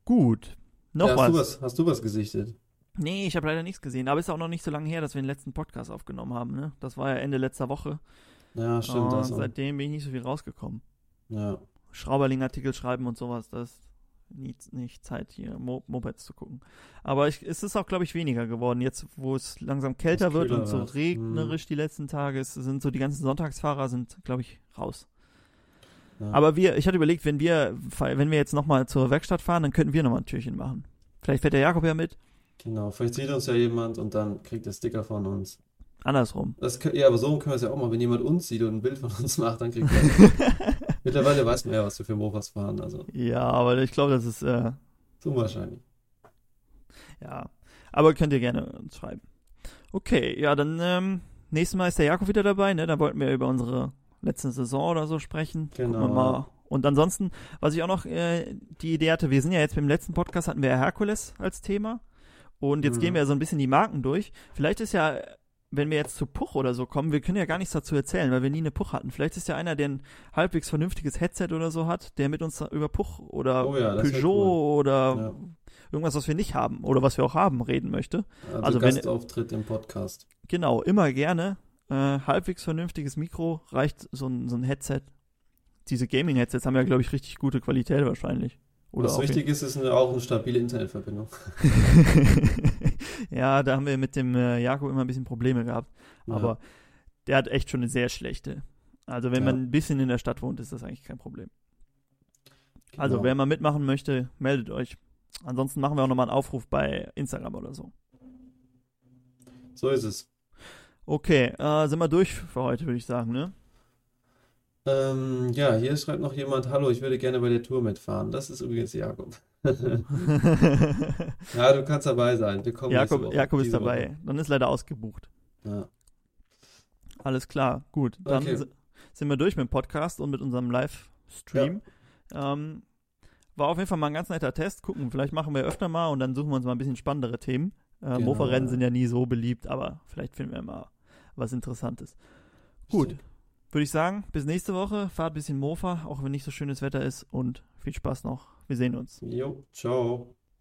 Gut. Noch
Ja, hast
was?
du was? Hast du was gesichtet?
Nee, ich habe leider nichts gesehen, aber ist auch noch nicht so lange her, dass wir den letzten Podcast aufgenommen haben, ne? Das war ja Ende letzter Woche.
Ja, stimmt.
und seitdem bin ich nicht so viel rausgekommen.
Ja.
Schrauberling-Artikel schreiben und sowas. Das ist nie, nicht Zeit, hier Mo Mopeds zu gucken. Aber ich, es ist auch, glaube ich, weniger geworden. Jetzt, wo es langsam kälter wird und so regnerisch die letzten Tage, es sind so die ganzen Sonntagsfahrer sind, glaube ich, raus.
Ja.
Aber wir, ich hatte überlegt, wenn wir, wenn wir jetzt nochmal zur Werkstatt fahren, dann könnten wir nochmal ein Türchen machen. Vielleicht fährt der Jakob ja mit.
Genau, vielleicht sieht uns ja jemand und dann kriegt der Sticker von uns.
Andersrum.
Das, kö- ja, aber so können wir es ja auch mal, wenn jemand uns sieht und ein Bild von uns macht, dann kriegt er. Mittlerweile weiß man ja, was wir für Mofas fahren, also
Ja, aber ich glaube, das ist, äh,
ist unwahrscheinlich.
ja. Aber könnt ihr gerne uns schreiben. Okay, ja, dann, ähm, nächstes Mal ist der Jakob wieder dabei, ne? Da wollten wir über unsere letzte Saison oder so sprechen.
Genau.
Und ansonsten, was ich auch noch äh, die Idee hatte, wir sind ja jetzt beim letzten Podcast hatten wir ja Herkules als Thema. Und jetzt
Mhm.
gehen wir so ein bisschen die Marken durch. Vielleicht ist ja, wenn wir jetzt zu Puch oder so kommen, wir können ja gar nichts dazu erzählen, weil wir nie eine Puch hatten. Vielleicht ist ja einer, der ein halbwegs vernünftiges Headset oder so hat, der mit uns über Puch oder
Oh ja,
Peugeot oder
Ja.
irgendwas, was wir nicht haben oder was wir auch haben, reden möchte.
Also,
Also wenn-
Gastauftritt im Podcast.
Genau, immer gerne. Äh, halbwegs vernünftiges Mikro reicht so ein, so ein Headset. Diese Gaming-Headsets haben ja, glaube ich, richtig gute Qualität wahrscheinlich. Oder
Was wichtig ist, ist eine, auch eine stabile Internetverbindung.
ja, da haben wir mit dem äh, Jakob immer ein bisschen Probleme gehabt.
Ja.
Aber der hat echt schon eine sehr schlechte. Also wenn
Ja.
man ein bisschen in der Stadt wohnt, ist das eigentlich kein Problem. Also
Genau.
wer mal mitmachen möchte, meldet euch. Ansonsten machen wir auch nochmal einen Aufruf bei Instagram oder so.
So ist es.
Okay, äh, sind wir durch für heute, würde ich sagen, ne?
Ähm, ja, hier schreibt noch jemand, hallo, ich würde gerne bei der Tour mitfahren. Das ist übrigens Jakob. Ja, du kannst dabei sein. Wir kommen
Jakob,
Woche,
Jakob ist dabei. Dann ist leider ausgebucht.
Woche. Ja.
Alles klar, gut. Dann
Okay.
si- sind wir durch mit dem Podcast und mit unserem Livestream. Ähm, war auf jeden Fall mal ein ganz netter Test. Gucken, vielleicht machen wir öfter mal und dann suchen wir uns mal ein bisschen spannendere Themen. Äh,
Genau.
Mofa-Rennen sind ja nie so beliebt, aber vielleicht finden wir mal was Interessantes. Gut, würde ich sagen, bis nächste Woche. Fahrt ein bisschen Mofa, auch wenn nicht so schönes Wetter ist und viel Spaß noch. Wir sehen uns.
Jo, ciao.